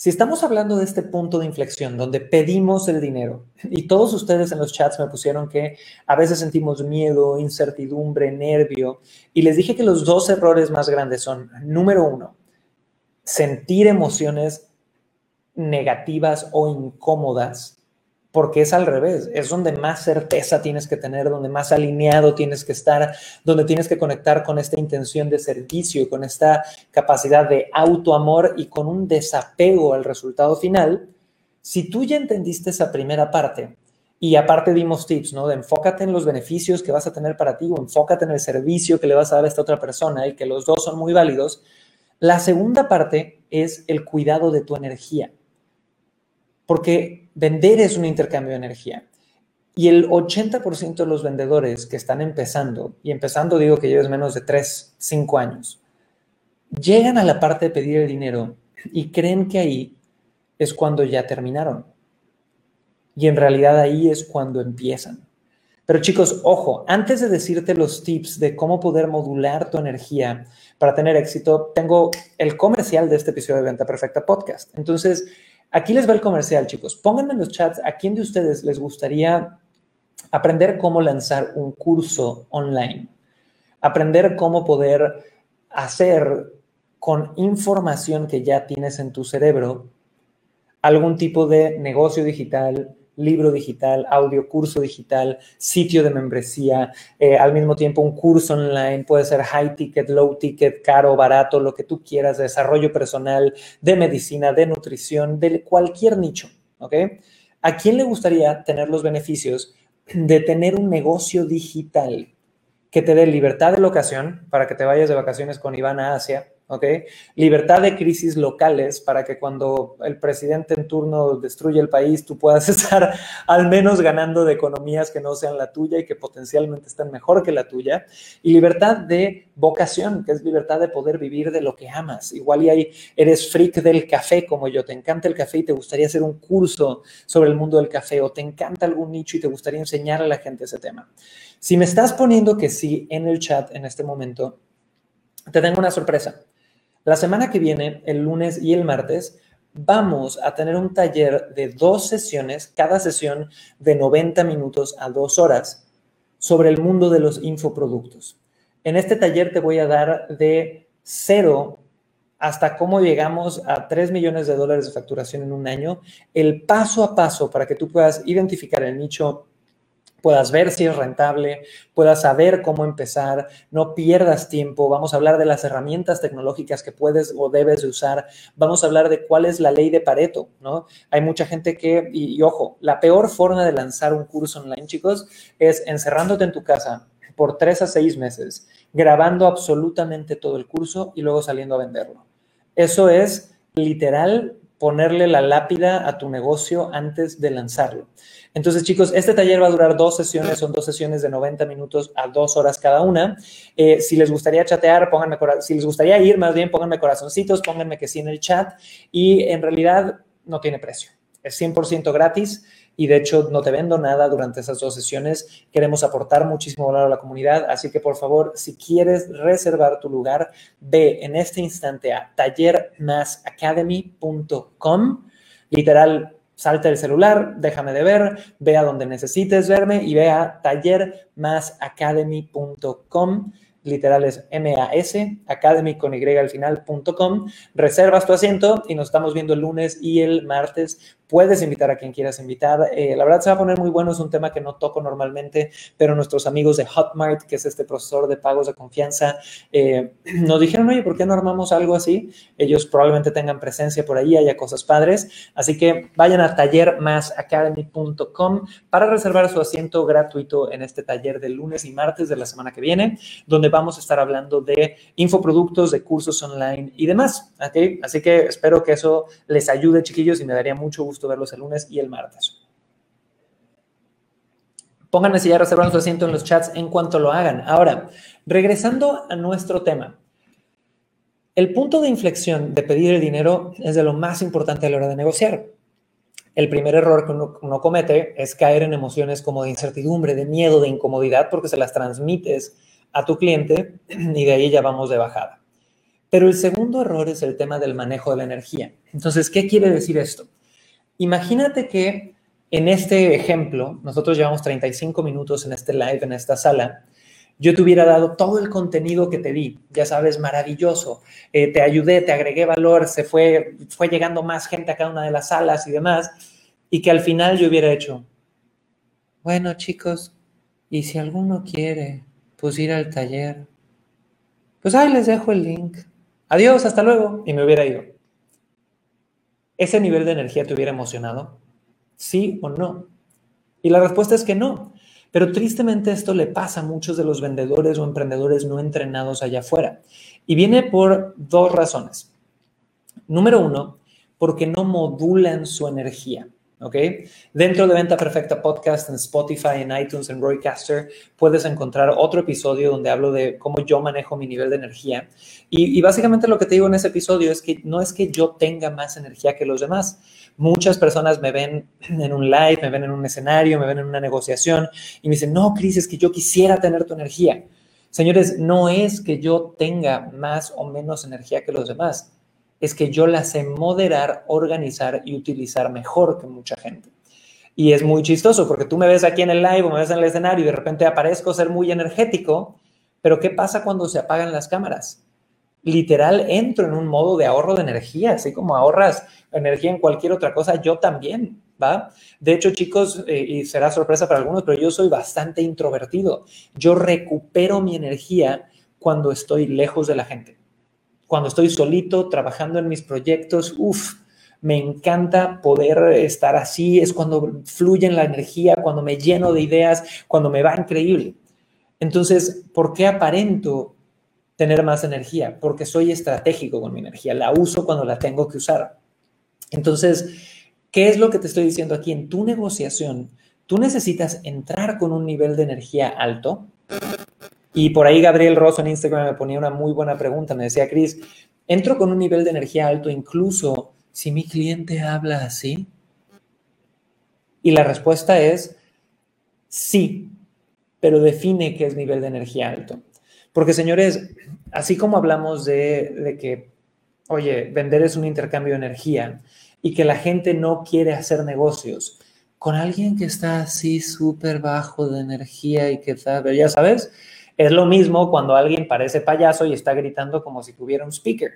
si estamos hablando de este punto de inflexión donde pedimos el dinero, y todos ustedes en los chats me pusieron que a veces sentimos miedo, incertidumbre, nervio, y les dije que los dos errores más grandes son, número uno, sentir emociones negativas o incómodas, porque es al revés, es donde más certeza tienes que tener, donde más alineado tienes que estar, donde tienes que conectar con esta intención de servicio, con esta capacidad de autoamor y con un desapego al resultado final. Si tú ya entendiste esa primera parte, y aparte dimos tips, ¿no? De enfócate en los beneficios que vas a tener para ti o enfócate en el servicio que le vas a dar a esta otra persona y que los dos son muy válidos, la segunda parte es el cuidado de tu energía, porque vender es un intercambio de energía. Y el 80% de los vendedores que están empezando, y empezando digo que lleves menos de 3, 5 años, llegan a la parte de pedir el dinero y creen que ahí es cuando ya terminaron. Y en realidad ahí es cuando empiezan. Pero chicos, ojo, antes de decirte los tips de cómo poder modular tu energía para tener éxito, tengo el comercial de este episodio de Venta Perfecta Podcast. Entonces, aquí les va el comercial, chicos. Pónganme en los chats a quién de ustedes les gustaría aprender cómo lanzar un curso online, aprender cómo poder hacer con información que ya tienes en tu cerebro algún tipo de negocio digital, libro digital, audio curso digital, sitio de membresía, eh, al mismo tiempo un curso online, puede ser high ticket, low ticket, caro, barato, lo que tú quieras, de desarrollo personal, de medicina, de nutrición, de cualquier nicho, ¿ok? ¿A quién le gustaría tener los beneficios de tener un negocio digital que te dé libertad de locación para que te vayas de vacaciones con Iván a Asia? ¿Ok? Libertad de crisis locales para que cuando el presidente en turno destruye el país, tú puedas estar al menos ganando de economías que no sean la tuya y que potencialmente estén mejor que la tuya. Y libertad de vocación, que es libertad de poder vivir de lo que amas. Igual y ahí eres freak del café como yo, te encanta el café y te gustaría hacer un curso sobre el mundo del café o te encanta algún nicho y te gustaría enseñar a la gente ese tema. Si me estás poniendo que sí en el chat en este momento, te tengo una sorpresa. La semana que viene, el lunes y el martes, vamos a tener un taller de dos sesiones, cada sesión de 90 minutos a dos horas, sobre el mundo de los infoproductos. En este taller te voy a dar de cero hasta cómo llegamos a 3 millones de dólares de facturación en un año, el paso a paso para que tú puedas identificar el nicho puedas ver si es rentable, puedas saber cómo empezar, no pierdas tiempo. Vamos a hablar de las herramientas tecnológicas que puedes o debes de usar. Vamos a hablar de cuál es la ley de Pareto, ¿no? Hay mucha gente que, y, y ojo, la peor forma de lanzar un curso online, chicos, es encerrándote en tu casa por tres a seis meses, grabando absolutamente todo el curso y luego saliendo a venderlo. Eso es literal ponerle la lápida a tu negocio antes de lanzarlo. Entonces, chicos, este taller va a durar dos sesiones, son dos sesiones de 90 minutos a dos horas cada una. Eh, si les gustaría chatear, pónganme, si les gustaría ir, más bien pónganme corazoncitos, pónganme que sí en el chat y en realidad no tiene precio. Es 100% gratis y de hecho no te vendo nada durante esas dos sesiones. Queremos aportar muchísimo valor a la comunidad, así que por favor, si quieres reservar tu lugar, ve en este instante a tallermasacademy.com. Literal, salta el celular, déjame de ver, ve a donde necesites verme y ve a tallermasacademy.com literal es M-A-S, academy con Y al final.com. Reservas tu asiento y nos estamos viendo el lunes y el martes. Puedes invitar a quien quieras invitar. Eh, la verdad se va a poner muy bueno, es un tema que no toco normalmente, pero nuestros amigos de Hotmart, que es este profesor de pagos de confianza, eh, nos dijeron, oye, ¿por qué no armamos algo así? Ellos probablemente tengan presencia por ahí, haya cosas padres. Así que vayan a tallermasacademy.com para reservar su asiento gratuito en este taller del lunes y martes de la semana que viene, donde vamos a estar hablando de infoproductos, de cursos online y demás. ¿okay? Así que espero que eso les ayude, chiquillos, y me daría mucho gusto verlos el lunes y el martes. Pónganme si ya reservaron su asiento en los chats en cuanto lo hagan. Ahora, regresando a nuestro tema. El punto de inflexión de pedir el dinero es de lo más importante a la hora de negociar. El primer error que uno, comete es caer en emociones como de incertidumbre, de miedo, de incomodidad, porque se las transmites a tu cliente y de ahí ya vamos de bajada. Pero el segundo error es el tema del manejo de la energía. Entonces, ¿qué quiere decir esto? Imagínate que en este ejemplo, nosotros llevamos 35 minutos en este live, en esta sala, yo te hubiera dado todo el contenido que te di, ya sabes, maravilloso, eh, te ayudé, te agregué valor, se fue, fue llegando más gente a cada una de las salas y demás, y que al final yo hubiera hecho, bueno chicos, y si alguno quiere, pues ir al taller, pues ahí les dejo el link, adiós, hasta luego, y me hubiera ido. ¿Ese nivel de energía te hubiera emocionado? ¿Sí o no? Y la respuesta es que no. Pero tristemente esto le pasa a muchos de los vendedores o emprendedores no entrenados allá afuera. Y viene por dos razones. Número uno, porque no modulan su energía. ¿Ok? Dentro de Venta Perfecta Podcast en Spotify, en iTunes, en Roycaster, puedes encontrar otro episodio donde hablo de cómo yo manejo mi nivel de energía. Y, y, básicamente lo que te digo en ese episodio es que no es que yo tenga más energía que los demás. Muchas personas me ven en un live, me ven en un escenario, me ven en una negociación y me dicen, no, Cris, es que yo quisiera tener tu energía. Señores, no es que yo tenga más o menos energía que los demás es que yo la sé moderar, organizar y utilizar mejor que mucha gente. Y es muy chistoso porque tú me ves aquí en el live o me ves en el escenario y de repente aparezco ser muy energético, pero ¿qué pasa cuando se apagan las cámaras? Literal, entro en un modo de ahorro de energía, así como ahorras energía en cualquier otra cosa, yo también, ¿va? De hecho, chicos, eh, y será sorpresa para algunos, pero yo soy bastante introvertido. Yo recupero mi energía cuando estoy lejos de la gente cuando estoy solito trabajando en mis proyectos, uff, me encanta poder estar así, es cuando fluye la energía, cuando me lleno de ideas, cuando me va increíble. Entonces, ¿por qué aparento tener más energía? Porque soy estratégico con mi energía, la uso cuando la tengo que usar. Entonces, ¿qué es lo que te estoy diciendo aquí? En tu negociación, tú necesitas entrar con un nivel de energía alto, y por ahí Gabriel Rosso en Instagram me ponía una muy buena pregunta. Me decía, Cris, ¿entro con un nivel de energía alto incluso si mi cliente habla así? Y la respuesta es sí, pero define qué es nivel de energía alto. Porque, señores, así como hablamos de, de que, oye, vender es un intercambio de energía y que la gente no quiere hacer negocios con alguien que está así súper bajo de energía y que sabe, ya sabes, es lo mismo cuando alguien parece payaso y está gritando como si tuviera un speaker.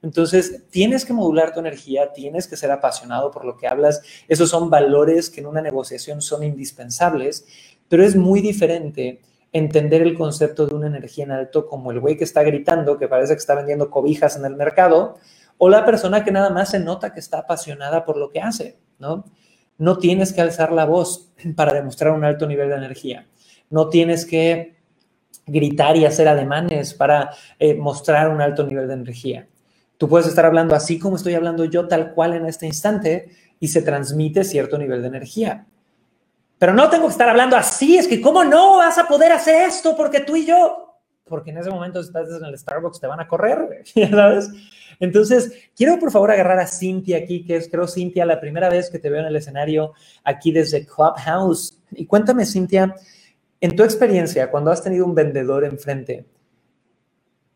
Entonces, tienes que modular tu energía, tienes que ser apasionado por lo que hablas. Esos son valores que en una negociación son indispensables, pero es muy diferente entender el concepto de una energía en alto como el güey que está gritando, que parece que está vendiendo cobijas en el mercado, o la persona que nada más se nota que está apasionada por lo que hace, ¿no? No tienes que alzar la voz para demostrar un alto nivel de energía. No tienes que gritar y hacer ademanes para eh, mostrar un alto nivel de energía. Tú puedes estar hablando así como estoy hablando yo tal cual en este instante y se transmite cierto nivel de energía. Pero no tengo que estar hablando así, es que ¿cómo no vas a poder hacer esto? Porque tú y yo, porque en ese momento estás en el Starbucks, te van a correr, ¿sabes? Entonces, quiero por favor agarrar a Cintia aquí, que es, creo, Cintia, la primera vez que te veo en el escenario aquí desde Clubhouse. Y cuéntame, Cintia, en tu experiencia, cuando has tenido un vendedor enfrente,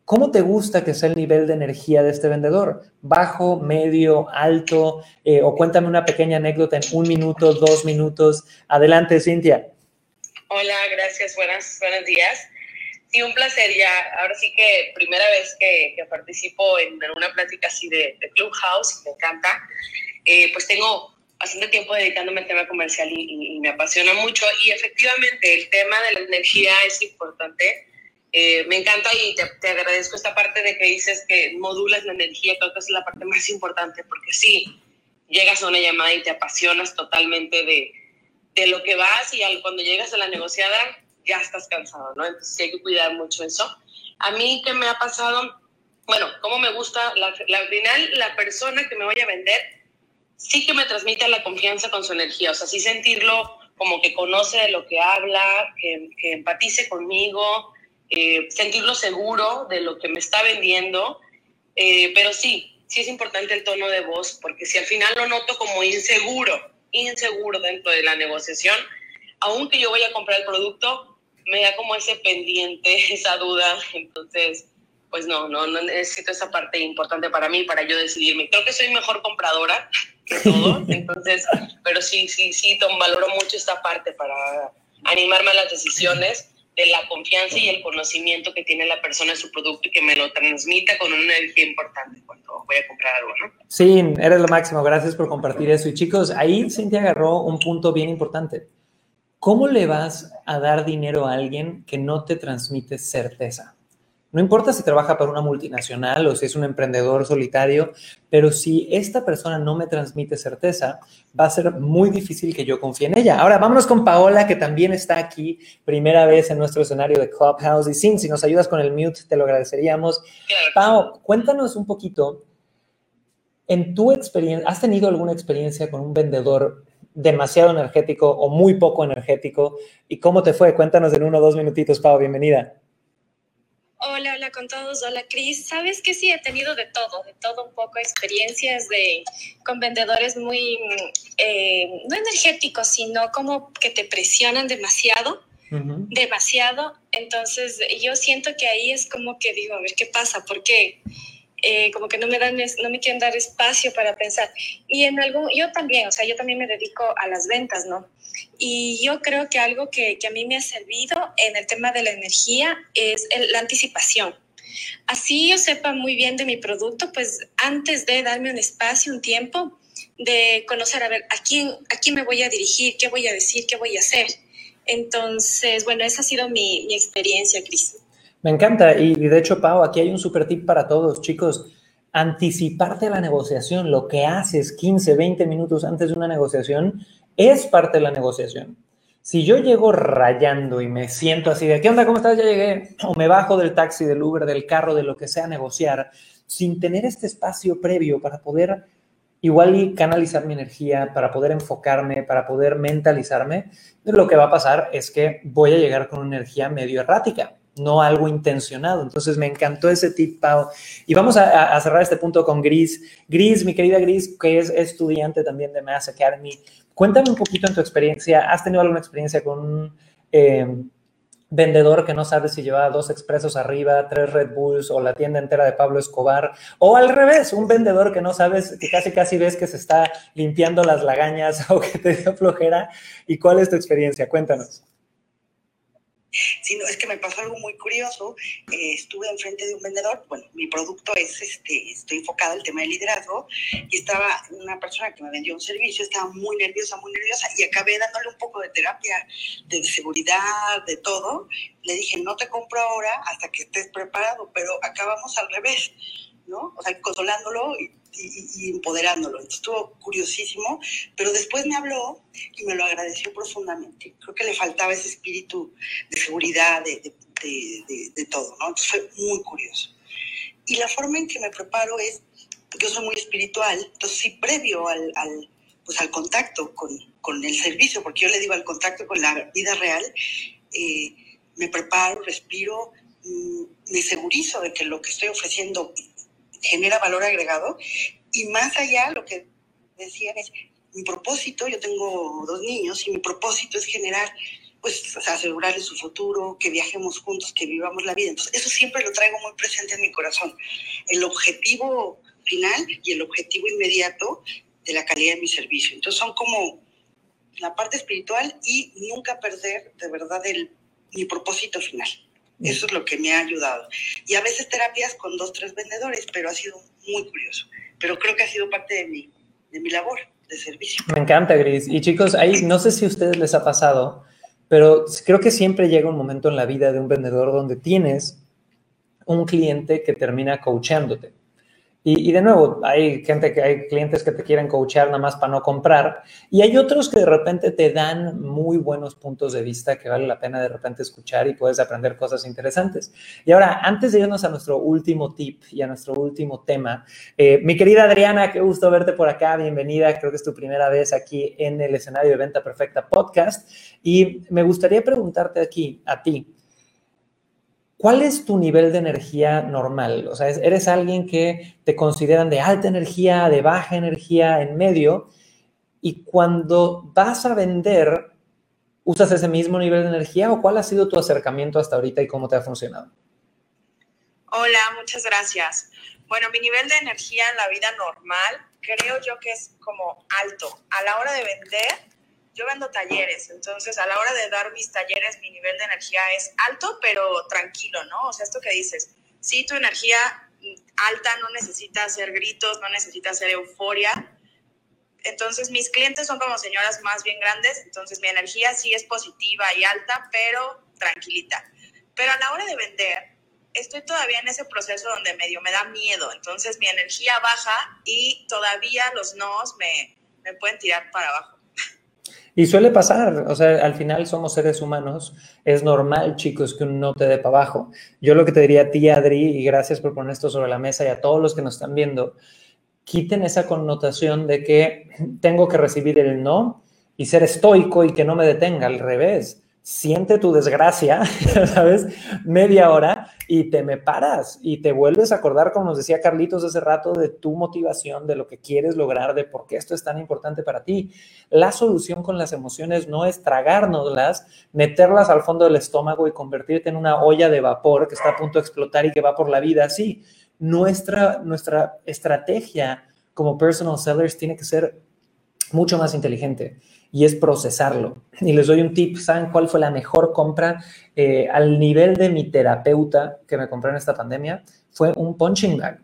¿cómo te gusta que sea el nivel de energía de este vendedor? ¿Bajo, medio, alto? Eh, o cuéntame una pequeña anécdota en un minuto, dos minutos. Adelante, Cintia. Hola, gracias. Buenas, buenos días. Sí, un placer ya. Ahora sí que primera vez que, participo en, una plática así de, Clubhouse, me encanta. Eh, pues tengo bastante tiempo dedicándome al tema comercial y, me apasiona mucho. Y efectivamente el tema de la energía es importante. Eh, me encanta y te, te, agradezco esta parte de que dices que modulas la energía, creo que es la parte más importante, porque sí, llegas a una llamada y te apasionas totalmente de, de lo que vas y al, cuando llegas a la negociada ya estás cansado, ¿no? Entonces hay que cuidar mucho eso. A mí, ¿qué me ha pasado? Bueno, ¿cómo me gusta? La, la, final, la persona que me vaya a vender sí que me transmite la confianza con su energía, o sea, sí sentirlo como que conoce de lo que habla, que, empatice conmigo, eh, sentirlo seguro de lo que me está vendiendo, eh, pero sí, sí es importante el tono de voz, porque si al final lo noto como inseguro, inseguro dentro de la negociación, aunque yo vaya a comprar el producto, me da como ese pendiente, esa duda. Entonces, pues no, no, no necesito esa parte importante para mí, para yo decidirme. Creo que soy mejor compradora que todo, entonces, pero sí, sí, sí, valoro mucho esta parte para animarme a las decisiones de la confianza y el conocimiento que tiene la persona en su producto y que me lo transmita con una energía importante cuando voy a comprar algo, ¿no? Sí, eres lo máximo. Gracias por compartir eso. Y chicos, ahí Cintia agarró un punto bien importante. ¿Cómo le vas a dar dinero a alguien que no te transmite certeza? No importa si trabaja para una multinacional o si es un emprendedor solitario, pero si esta persona no me transmite certeza, va a ser muy difícil que yo confíe en ella. Ahora, vámonos con Paola, que también está aquí, primera vez en nuestro escenario de Clubhouse. Y sin, si nos ayudas con el mute, te lo agradeceríamos. Pao, cuéntanos un poquito, en tu experiencia, ¿has tenido alguna experiencia con un vendedor demasiado energético o muy poco energético. ¿Y cómo te fue? Cuéntanos en uno o dos minutitos, Pau, bienvenida. Hola, hola con todos. Hola, Cris. Sabes que sí, he tenido de todo, de todo un poco, experiencias de, con vendedores muy, eh, no energéticos, sino como que te presionan demasiado, demasiado. Entonces, yo siento que ahí es como que digo, a ver qué pasa, ¿por qué? Eh, como que no me dan, no me quieren dar espacio para pensar. Y en algún, yo también, o sea, yo también me dedico a las ventas, ¿no? Y yo creo que algo que, que a mí me ha servido en el tema de la energía es la anticipación. Así yo sepa muy bien de mi producto, pues antes de darme un espacio, un tiempo, de conocer, a ver, a quién, a quién me voy a dirigir, qué voy a decir, qué voy a hacer. Entonces, bueno, esa ha sido mi, mi experiencia, Cris. Me encanta. Y de hecho, Pau, aquí hay un super tip para todos, chicos. Anticiparte a la negociación. Lo que haces 15, 20 minutos antes de una negociación es parte de la negociación. Si yo llego rayando y me siento así de, ¿qué onda? ¿Cómo estás? Ya llegué. O me bajo del taxi, del Uber, del carro, de lo que sea, a negociar, sin tener este espacio previo para poder igual y canalizar mi energía, para poder enfocarme, para poder mentalizarme, lo que va a pasar es que voy a llegar con una energía medio errática no algo intencionado. Entonces me encantó ese tip, Pau. Y vamos a, cerrar este punto con Gris. Gris, mi querida Gris, que es estudiante también de Mass Academy. Cuéntame un poquito en tu experiencia. ¿Has tenido alguna experiencia con un eh, vendedor que no sabe si lleva dos expresos arriba, tres Red Bulls o la tienda entera de Pablo Escobar? O al revés, un vendedor que no sabes, que casi casi ves que se está limpiando las lagañas o que te dio flojera. ¿Y cuál es tu experiencia? Cuéntanos. Sí, no, es que me pasó algo muy curioso. Eh, estuve enfrente de un vendedor. Bueno, mi producto es, este, estoy enfocada en el tema de liderazgo y estaba una persona que me vendió un servicio, estaba muy nerviosa, muy nerviosa y acabé dándole un poco de terapia, de seguridad, de todo. Le dije, no te compro ahora hasta que estés preparado, pero acabamos al revés, ¿no? O sea, consolándolo y y, empoderándolo. Entonces estuvo curiosísimo, pero después me habló y me lo agradeció profundamente. Creo que le faltaba ese espíritu de seguridad, de, de, de, todo, ¿no? Entonces fue muy curioso. Y la forma en que me preparo es, yo soy muy espiritual, entonces sí, previo al, al pues al contacto con, con, el servicio, porque yo le digo al contacto con la vida real, eh, me preparo, respiro, mm, me segurizo de que lo que estoy ofreciendo genera valor agregado. Y más allá, lo que decían es, mi propósito, yo tengo dos niños y mi propósito es generar, pues, asegurarles su futuro, que viajemos juntos, que vivamos la vida. Entonces, eso siempre lo traigo muy presente en mi corazón. El objetivo final y el objetivo inmediato de la calidad de mi servicio. Entonces, son como la parte espiritual y nunca perder de verdad el, mi propósito final. Eso es lo que me ha ayudado. Y a veces terapias con dos, tres vendedores, pero ha sido muy curioso. Pero creo que ha sido parte de mi, de mi labor de servicio. Me encanta, Gris. Y chicos, ahí no sé si a ustedes les ha pasado, pero creo que siempre llega un momento en la vida de un vendedor donde tienes un cliente que termina coachándote. Y, de nuevo, hay gente que hay clientes que te quieren coachar nada más para no comprar. Y hay otros que de repente te dan muy buenos puntos de vista que vale la pena de repente escuchar y puedes aprender cosas interesantes. Y ahora, antes de irnos a nuestro último tip y a nuestro último tema, eh, mi querida Adriana, qué gusto verte por acá, bienvenida, creo que es tu primera vez aquí en el escenario de Venta Perfecta Podcast. Y me gustaría preguntarte aquí, a ti, ¿Cuál es tu nivel de energía normal? O sea, ¿eres alguien que te consideran de alta energía, de baja energía, en medio? Y cuando vas a vender, ¿usas ese mismo nivel de energía o cuál ha sido tu acercamiento hasta ahorita y cómo te ha funcionado? Hola, muchas gracias. Bueno, mi nivel de energía en la vida normal creo yo que es como alto. A la hora de vender, yo vendo talleres, entonces a la hora de dar mis talleres mi nivel de energía es alto, pero tranquilo, ¿no? O sea, esto que dices, sí, tu energía alta no necesita hacer gritos, no necesita hacer euforia. Entonces mis clientes son como señoras más bien grandes, entonces mi energía sí es positiva y alta, pero tranquilita. Pero a la hora de vender, estoy todavía en ese proceso donde medio me da miedo, entonces mi energía baja y todavía los nos me, me pueden tirar para abajo. Y suele pasar, o sea, al final somos seres humanos, es normal, chicos, que uno no te dé para abajo. Yo lo que te diría a ti, Adri, y gracias por poner esto sobre la mesa y a todos los que nos están viendo, quiten esa connotación de que tengo que recibir el no y ser estoico y que no me detenga, al revés siente tu desgracia, ¿sabes? Media hora y te me paras y te vuelves a acordar, como nos decía Carlitos hace rato, de tu motivación, de lo que quieres lograr, de por qué esto es tan importante para ti. La solución con las emociones no es tragárnoslas, meterlas al fondo del estómago y convertirte en una olla de vapor que está a punto de explotar y que va por la vida así. Nuestra, nuestra estrategia como personal sellers tiene que ser mucho más inteligente y es procesarlo. Y les doy un tip, ¿saben cuál fue la mejor compra eh, al nivel de mi terapeuta que me compré en esta pandemia? Fue un punching bag,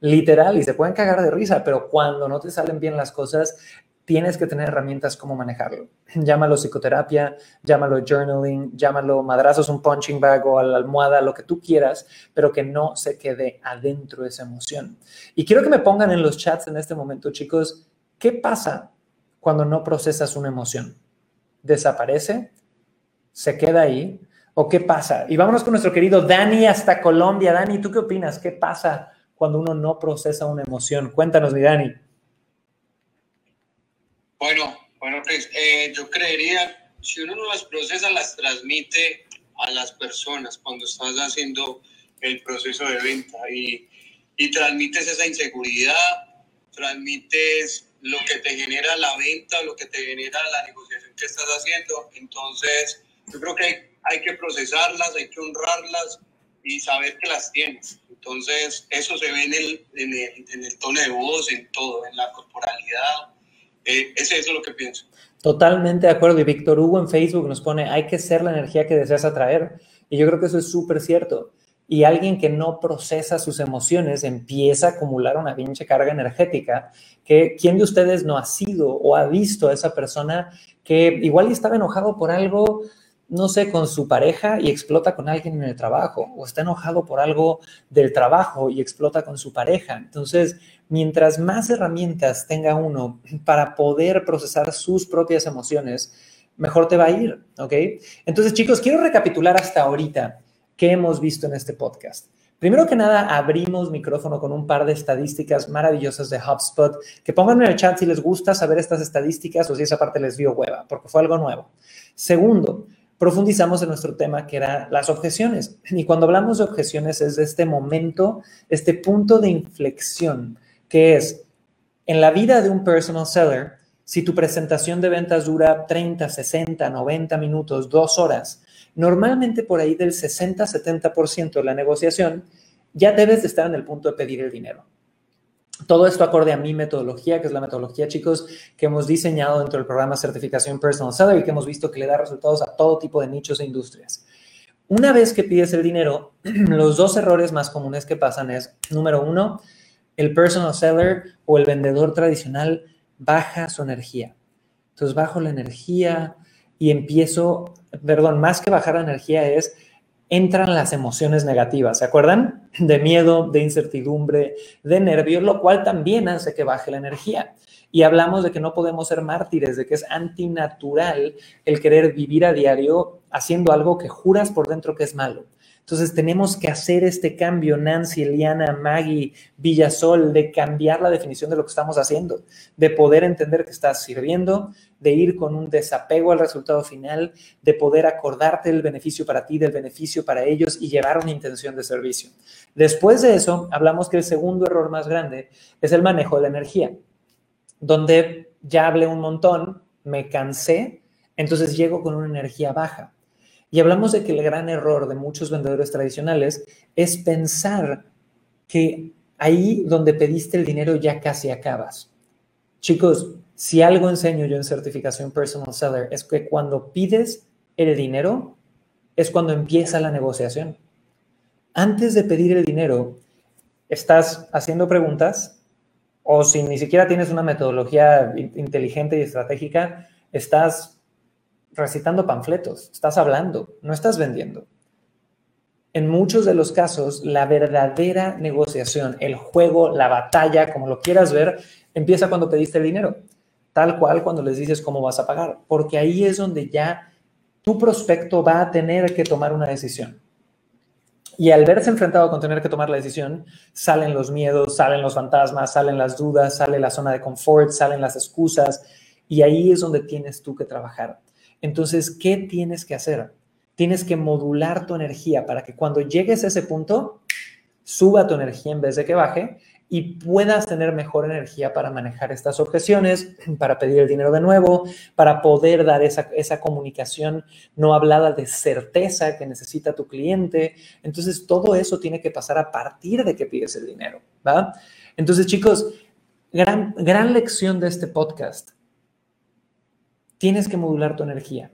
literal, y se pueden cagar de risa, pero cuando no te salen bien las cosas, tienes que tener herramientas como manejarlo. Llámalo psicoterapia, llámalo journaling, llámalo madrazos, un punching bag o a la almohada, lo que tú quieras, pero que no se quede adentro esa emoción. Y quiero que me pongan en los chats en este momento, chicos, ¿qué pasa cuando no procesas una emoción? ¿Desaparece? ¿Se queda ahí? ¿O qué pasa? Y vámonos con nuestro querido Dani hasta Colombia. Dani, ¿tú qué opinas? ¿Qué pasa cuando uno no procesa una emoción? Cuéntanos, mi Dani. Bueno, bueno, pues eh, yo creería, si uno no las procesa, las transmite a las personas cuando estás haciendo el proceso de venta y, y transmites esa inseguridad, transmites lo que te genera la venta, lo que te genera la negociación que estás haciendo. Entonces, yo creo que hay, que procesarlas, hay que honrarlas y saber que las tienes. Entonces, eso se ve en el, en el, tono de voz, en todo, en la corporalidad, Eh, es eso lo que pienso. Totalmente de acuerdo. Y Víctor Hugo en Facebook nos pone, hay que ser la energía que deseas atraer. Y yo creo que eso es súper cierto. Y alguien que no procesa sus emociones empieza a acumular una pinche carga energética que quién de ustedes no ha sido o ha visto a esa persona que igual estaba enojado por algo no sé, con su pareja y explota con alguien en el trabajo, o está enojado por algo del trabajo y explota con su pareja. Entonces, mientras más herramientas tenga uno para poder procesar sus propias emociones, mejor te va a ir, ¿ok? Entonces, chicos, quiero recapitular hasta ahorita qué hemos visto en este podcast. Primero que nada, abrimos micrófono con un par de estadísticas maravillosas de HubSpot. Que pongan en el chat si les gusta saber estas estadísticas o si esa parte les dio hueva, porque fue algo nuevo. Segundo, profundizamos en nuestro tema que era las objeciones. Y cuando hablamos de objeciones es de este momento, este punto de inflexión, que es en la vida de un personal seller, si tu presentación de ventas dura 30, 60, 90 minutos, dos horas, normalmente por ahí del 60-70% de la negociación, ya debes de estar en el punto de pedir el dinero. Todo esto acorde a mi metodología, que es la metodología, chicos, que hemos diseñado dentro del programa Certificación Personal Seller y que hemos visto que le da resultados a todo tipo de nichos e industrias. Una vez que pides el dinero, los dos errores más comunes que pasan es, número uno, el personal seller o el vendedor tradicional baja su energía. Entonces bajo la energía y empiezo, perdón, más que bajar la energía es entran las emociones negativas, ¿se acuerdan? De miedo, de incertidumbre, de nervios, lo cual también hace que baje la energía. Y hablamos de que no podemos ser mártires, de que es antinatural el querer vivir a diario haciendo algo que juras por dentro que es malo. Entonces tenemos que hacer este cambio, Nancy, Eliana, Maggie, Villasol, de cambiar la definición de lo que estamos haciendo, de poder entender que estás sirviendo, de ir con un desapego al resultado final, de poder acordarte del beneficio para ti, del beneficio para ellos y llevar una intención de servicio. Después de eso, hablamos que el segundo error más grande es el manejo de la energía, donde ya hablé un montón, me cansé, entonces llego con una energía baja. Y hablamos de que el gran error de muchos vendedores tradicionales es pensar que ahí donde pediste el dinero ya casi acabas. Chicos, si algo enseño yo en certificación personal seller es que cuando pides el dinero es cuando empieza la negociación. Antes de pedir el dinero, estás haciendo preguntas o si ni siquiera tienes una metodología inteligente y estratégica, estás recitando panfletos, estás hablando, no estás vendiendo. En muchos de los casos, la verdadera negociación, el juego, la batalla, como lo quieras ver, empieza cuando pediste el dinero, tal cual cuando les dices cómo vas a pagar, porque ahí es donde ya tu prospecto va a tener que tomar una decisión. Y al verse enfrentado con tener que tomar la decisión, salen los miedos, salen los fantasmas, salen las dudas, sale la zona de confort, salen las excusas, y ahí es donde tienes tú que trabajar. Entonces, ¿qué tienes que hacer? Tienes que modular tu energía para que cuando llegues a ese punto, suba tu energía en vez de que baje y puedas tener mejor energía para manejar estas objeciones, para pedir el dinero de nuevo, para poder dar esa, comunicación no hablada de certeza que necesita tu cliente. Entonces, todo eso tiene que pasar a partir de que pides el dinero, ¿va? Entonces, chicos, gran, gran lección de este podcast tienes que modular tu energía.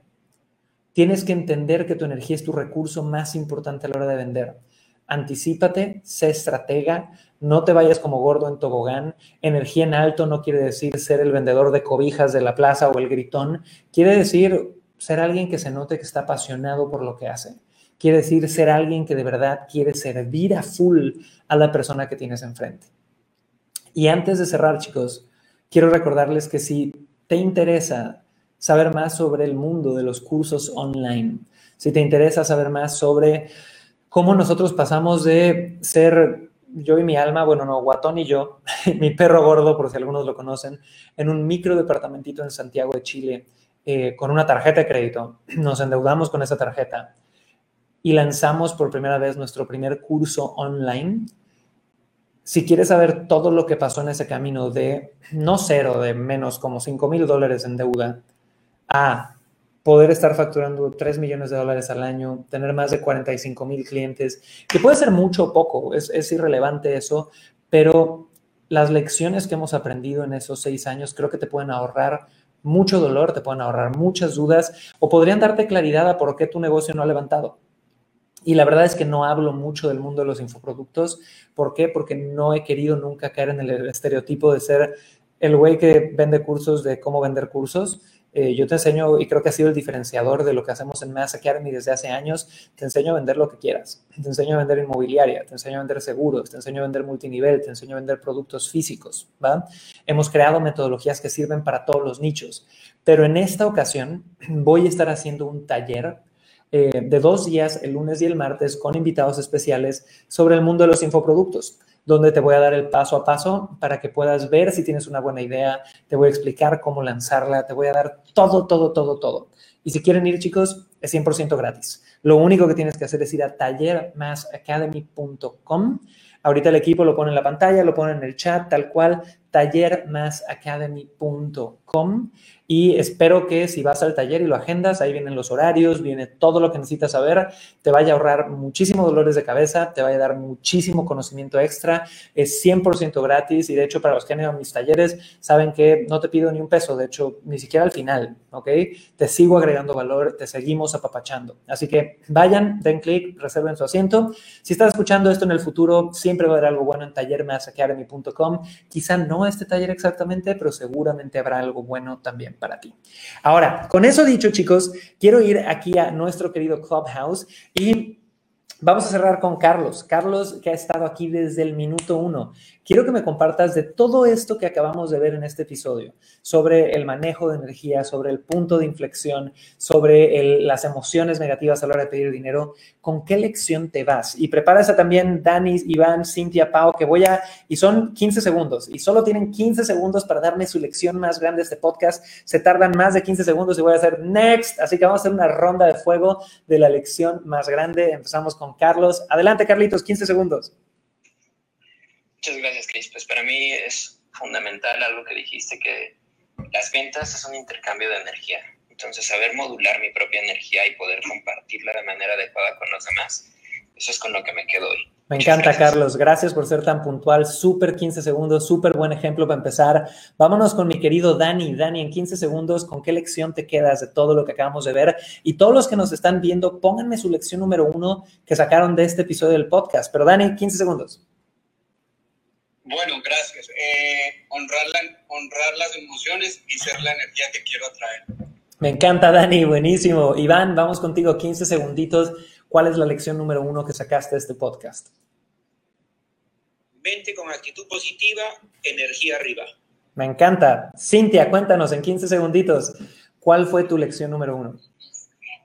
Tienes que entender que tu energía es tu recurso más importante a la hora de vender. Anticípate, sé estratega, no te vayas como gordo en tobogán. Energía en alto no quiere decir ser el vendedor de cobijas de la plaza o el gritón. Quiere decir ser alguien que se note que está apasionado por lo que hace. Quiere decir ser alguien que de verdad quiere servir a full a la persona que tienes enfrente. Y antes de cerrar, chicos, quiero recordarles que si te interesa saber más sobre el mundo de los cursos online, si te interesa saber más sobre cómo nosotros pasamos de ser yo y mi alma, bueno, no, Guatón y yo, mi perro gordo, por si algunos lo conocen, en un micro departamentito en Santiago de Chile, eh, con una tarjeta de crédito. Nos endeudamos con esa tarjeta y lanzamos por primera vez nuestro primer curso online. Si quieres saber todo lo que pasó en ese camino de no cero, de menos como 5 mil dólares en deuda, a poder estar facturando 3 millones de dólares al año, tener más de 45 mil clientes, que puede ser mucho o poco, es, es irrelevante eso, pero las lecciones que hemos aprendido en esos seis años creo que te pueden ahorrar mucho dolor, te pueden ahorrar muchas dudas o podrían darte claridad a por qué tu negocio no ha levantado. Y la verdad es que no hablo mucho del mundo de los infoproductos. ¿Por qué? Porque no he querido nunca caer en el estereotipo de ser el güey que vende cursos de cómo vender cursos. Eh, yo te enseño, y creo que ha sido el diferenciador de lo que hacemos en Mass Academy desde hace años, te enseño a vender lo que quieras. Te enseño a vender inmobiliaria, te enseño a vender seguros, te enseño a vender multinivel, te enseño a vender productos físicos. ¿va? Hemos creado metodologías que sirven para todos los nichos. Pero en esta ocasión voy a estar haciendo un taller eh, de dos días, el lunes y el martes, con invitados especiales sobre el mundo de los infoproductos, donde te voy a dar el paso a paso para que puedas ver si tienes una buena idea, te voy a explicar cómo lanzarla, te voy a dar todo, todo, todo, todo. Y si quieren ir, chicos, es 100% gratis. Lo único que tienes que hacer es ir a tallermassacademy.com. Ahorita el equipo lo pone en la pantalla, lo pone en el chat, tal cual, tallermassacademy.com y espero que si vas al taller y lo agendas, ahí vienen los horarios, viene todo lo que necesitas saber, te vaya a ahorrar muchísimos dolores de cabeza, te vaya a dar muchísimo conocimiento extra, es 100% gratis y de hecho para los que han ido a mis talleres saben que no te pido ni un peso, de hecho ni siquiera al final, ¿ok? Te sigo agregando valor, te seguimos apapachando. Así que vayan, den clic, reserven su asiento. Si estás escuchando esto en el futuro, siempre va a haber algo bueno en tallermassacademy.com. Quizá no este taller exactamente, pero seguramente habrá algo bueno también para ti. Ahora, con eso dicho, chicos, quiero ir aquí a nuestro querido Clubhouse y vamos a cerrar con Carlos. Carlos, que ha estado aquí desde el minuto uno quiero que me compartas de todo esto que acabamos de ver en este episodio, sobre el manejo de energía, sobre el punto de inflexión, sobre las emociones negativas a la hora de pedir dinero, ¿con qué lección te vas? Y prepárase también Dani, Iván, Cintia, Pau, que voy a, y son 15 segundos, y solo tienen 15 segundos para darme su lección más grande de este podcast. Se tardan más de 15 segundos y voy a hacer next, así que vamos a hacer una ronda de fuego de la lección más grande. Empezamos con Carlos. Adelante, Carlitos, 15 segundos. Muchas gracias, Cris. Pues para mí es fundamental algo que dijiste, que las ventas es un intercambio de energía. Entonces, saber modular mi propia energía y poder compartirla de manera adecuada con los demás, eso es con lo que me quedo hoy. Me encanta, Carlos. Gracias por ser tan puntual. Súper 15 segundos, súper buen ejemplo para empezar. Vámonos con mi querido Dani. Dani, en 15 segundos, ¿con qué lección te quedas de todo lo que acabamos de ver? Y todos los que nos están viendo, pónganme su lección número uno que sacaron de este episodio del podcast. Pero Dani, 15 segundos. Bueno, gracias. Eh, honrar, honrar las emociones y ser la energía que quiero atraer. Me encanta, Dani, buenísimo. Iván, vamos contigo, 15 segunditos. ¿Cuál es la lección número uno que sacaste de este podcast? Mente con actitud positiva, energía arriba. Me encanta. Cintia, cuéntanos en 15 segunditos, ¿cuál fue tu lección número uno?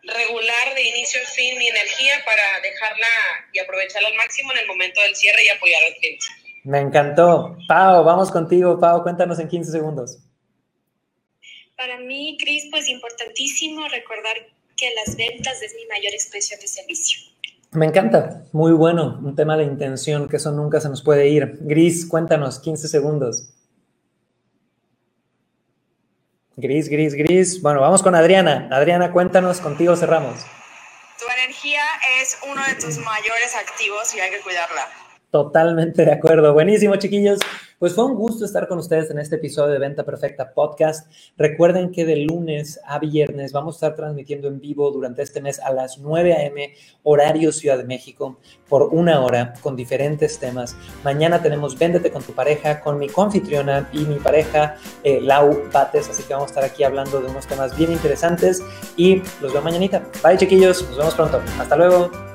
Regular de inicio a fin mi energía para dejarla y aprovecharla al máximo en el momento del cierre y apoyar al cliente. Me encantó. Pau, vamos contigo. Pau, cuéntanos en 15 segundos. Para mí, Cris, pues importantísimo recordar que las ventas es mi mayor expresión de servicio. Me encanta, muy bueno, un tema de intención, que eso nunca se nos puede ir. Gris, cuéntanos, 15 segundos. Gris, gris, gris. Bueno, vamos con Adriana. Adriana, cuéntanos, contigo cerramos. Tu energía es uno de tus mayores activos y hay que cuidarla. Totalmente de acuerdo. Buenísimo, chiquillos. Pues fue un gusto estar con ustedes en este episodio de Venta Perfecta Podcast. Recuerden que de lunes a viernes vamos a estar transmitiendo en vivo durante este mes a las 9 a.m. horario Ciudad de México por una hora con diferentes temas. Mañana tenemos Véndete con tu pareja con mi confitriona y mi pareja eh, Lau Bates, así que vamos a estar aquí hablando de unos temas bien interesantes y los veo mañanita. Bye chiquillos, nos vemos pronto. Hasta luego.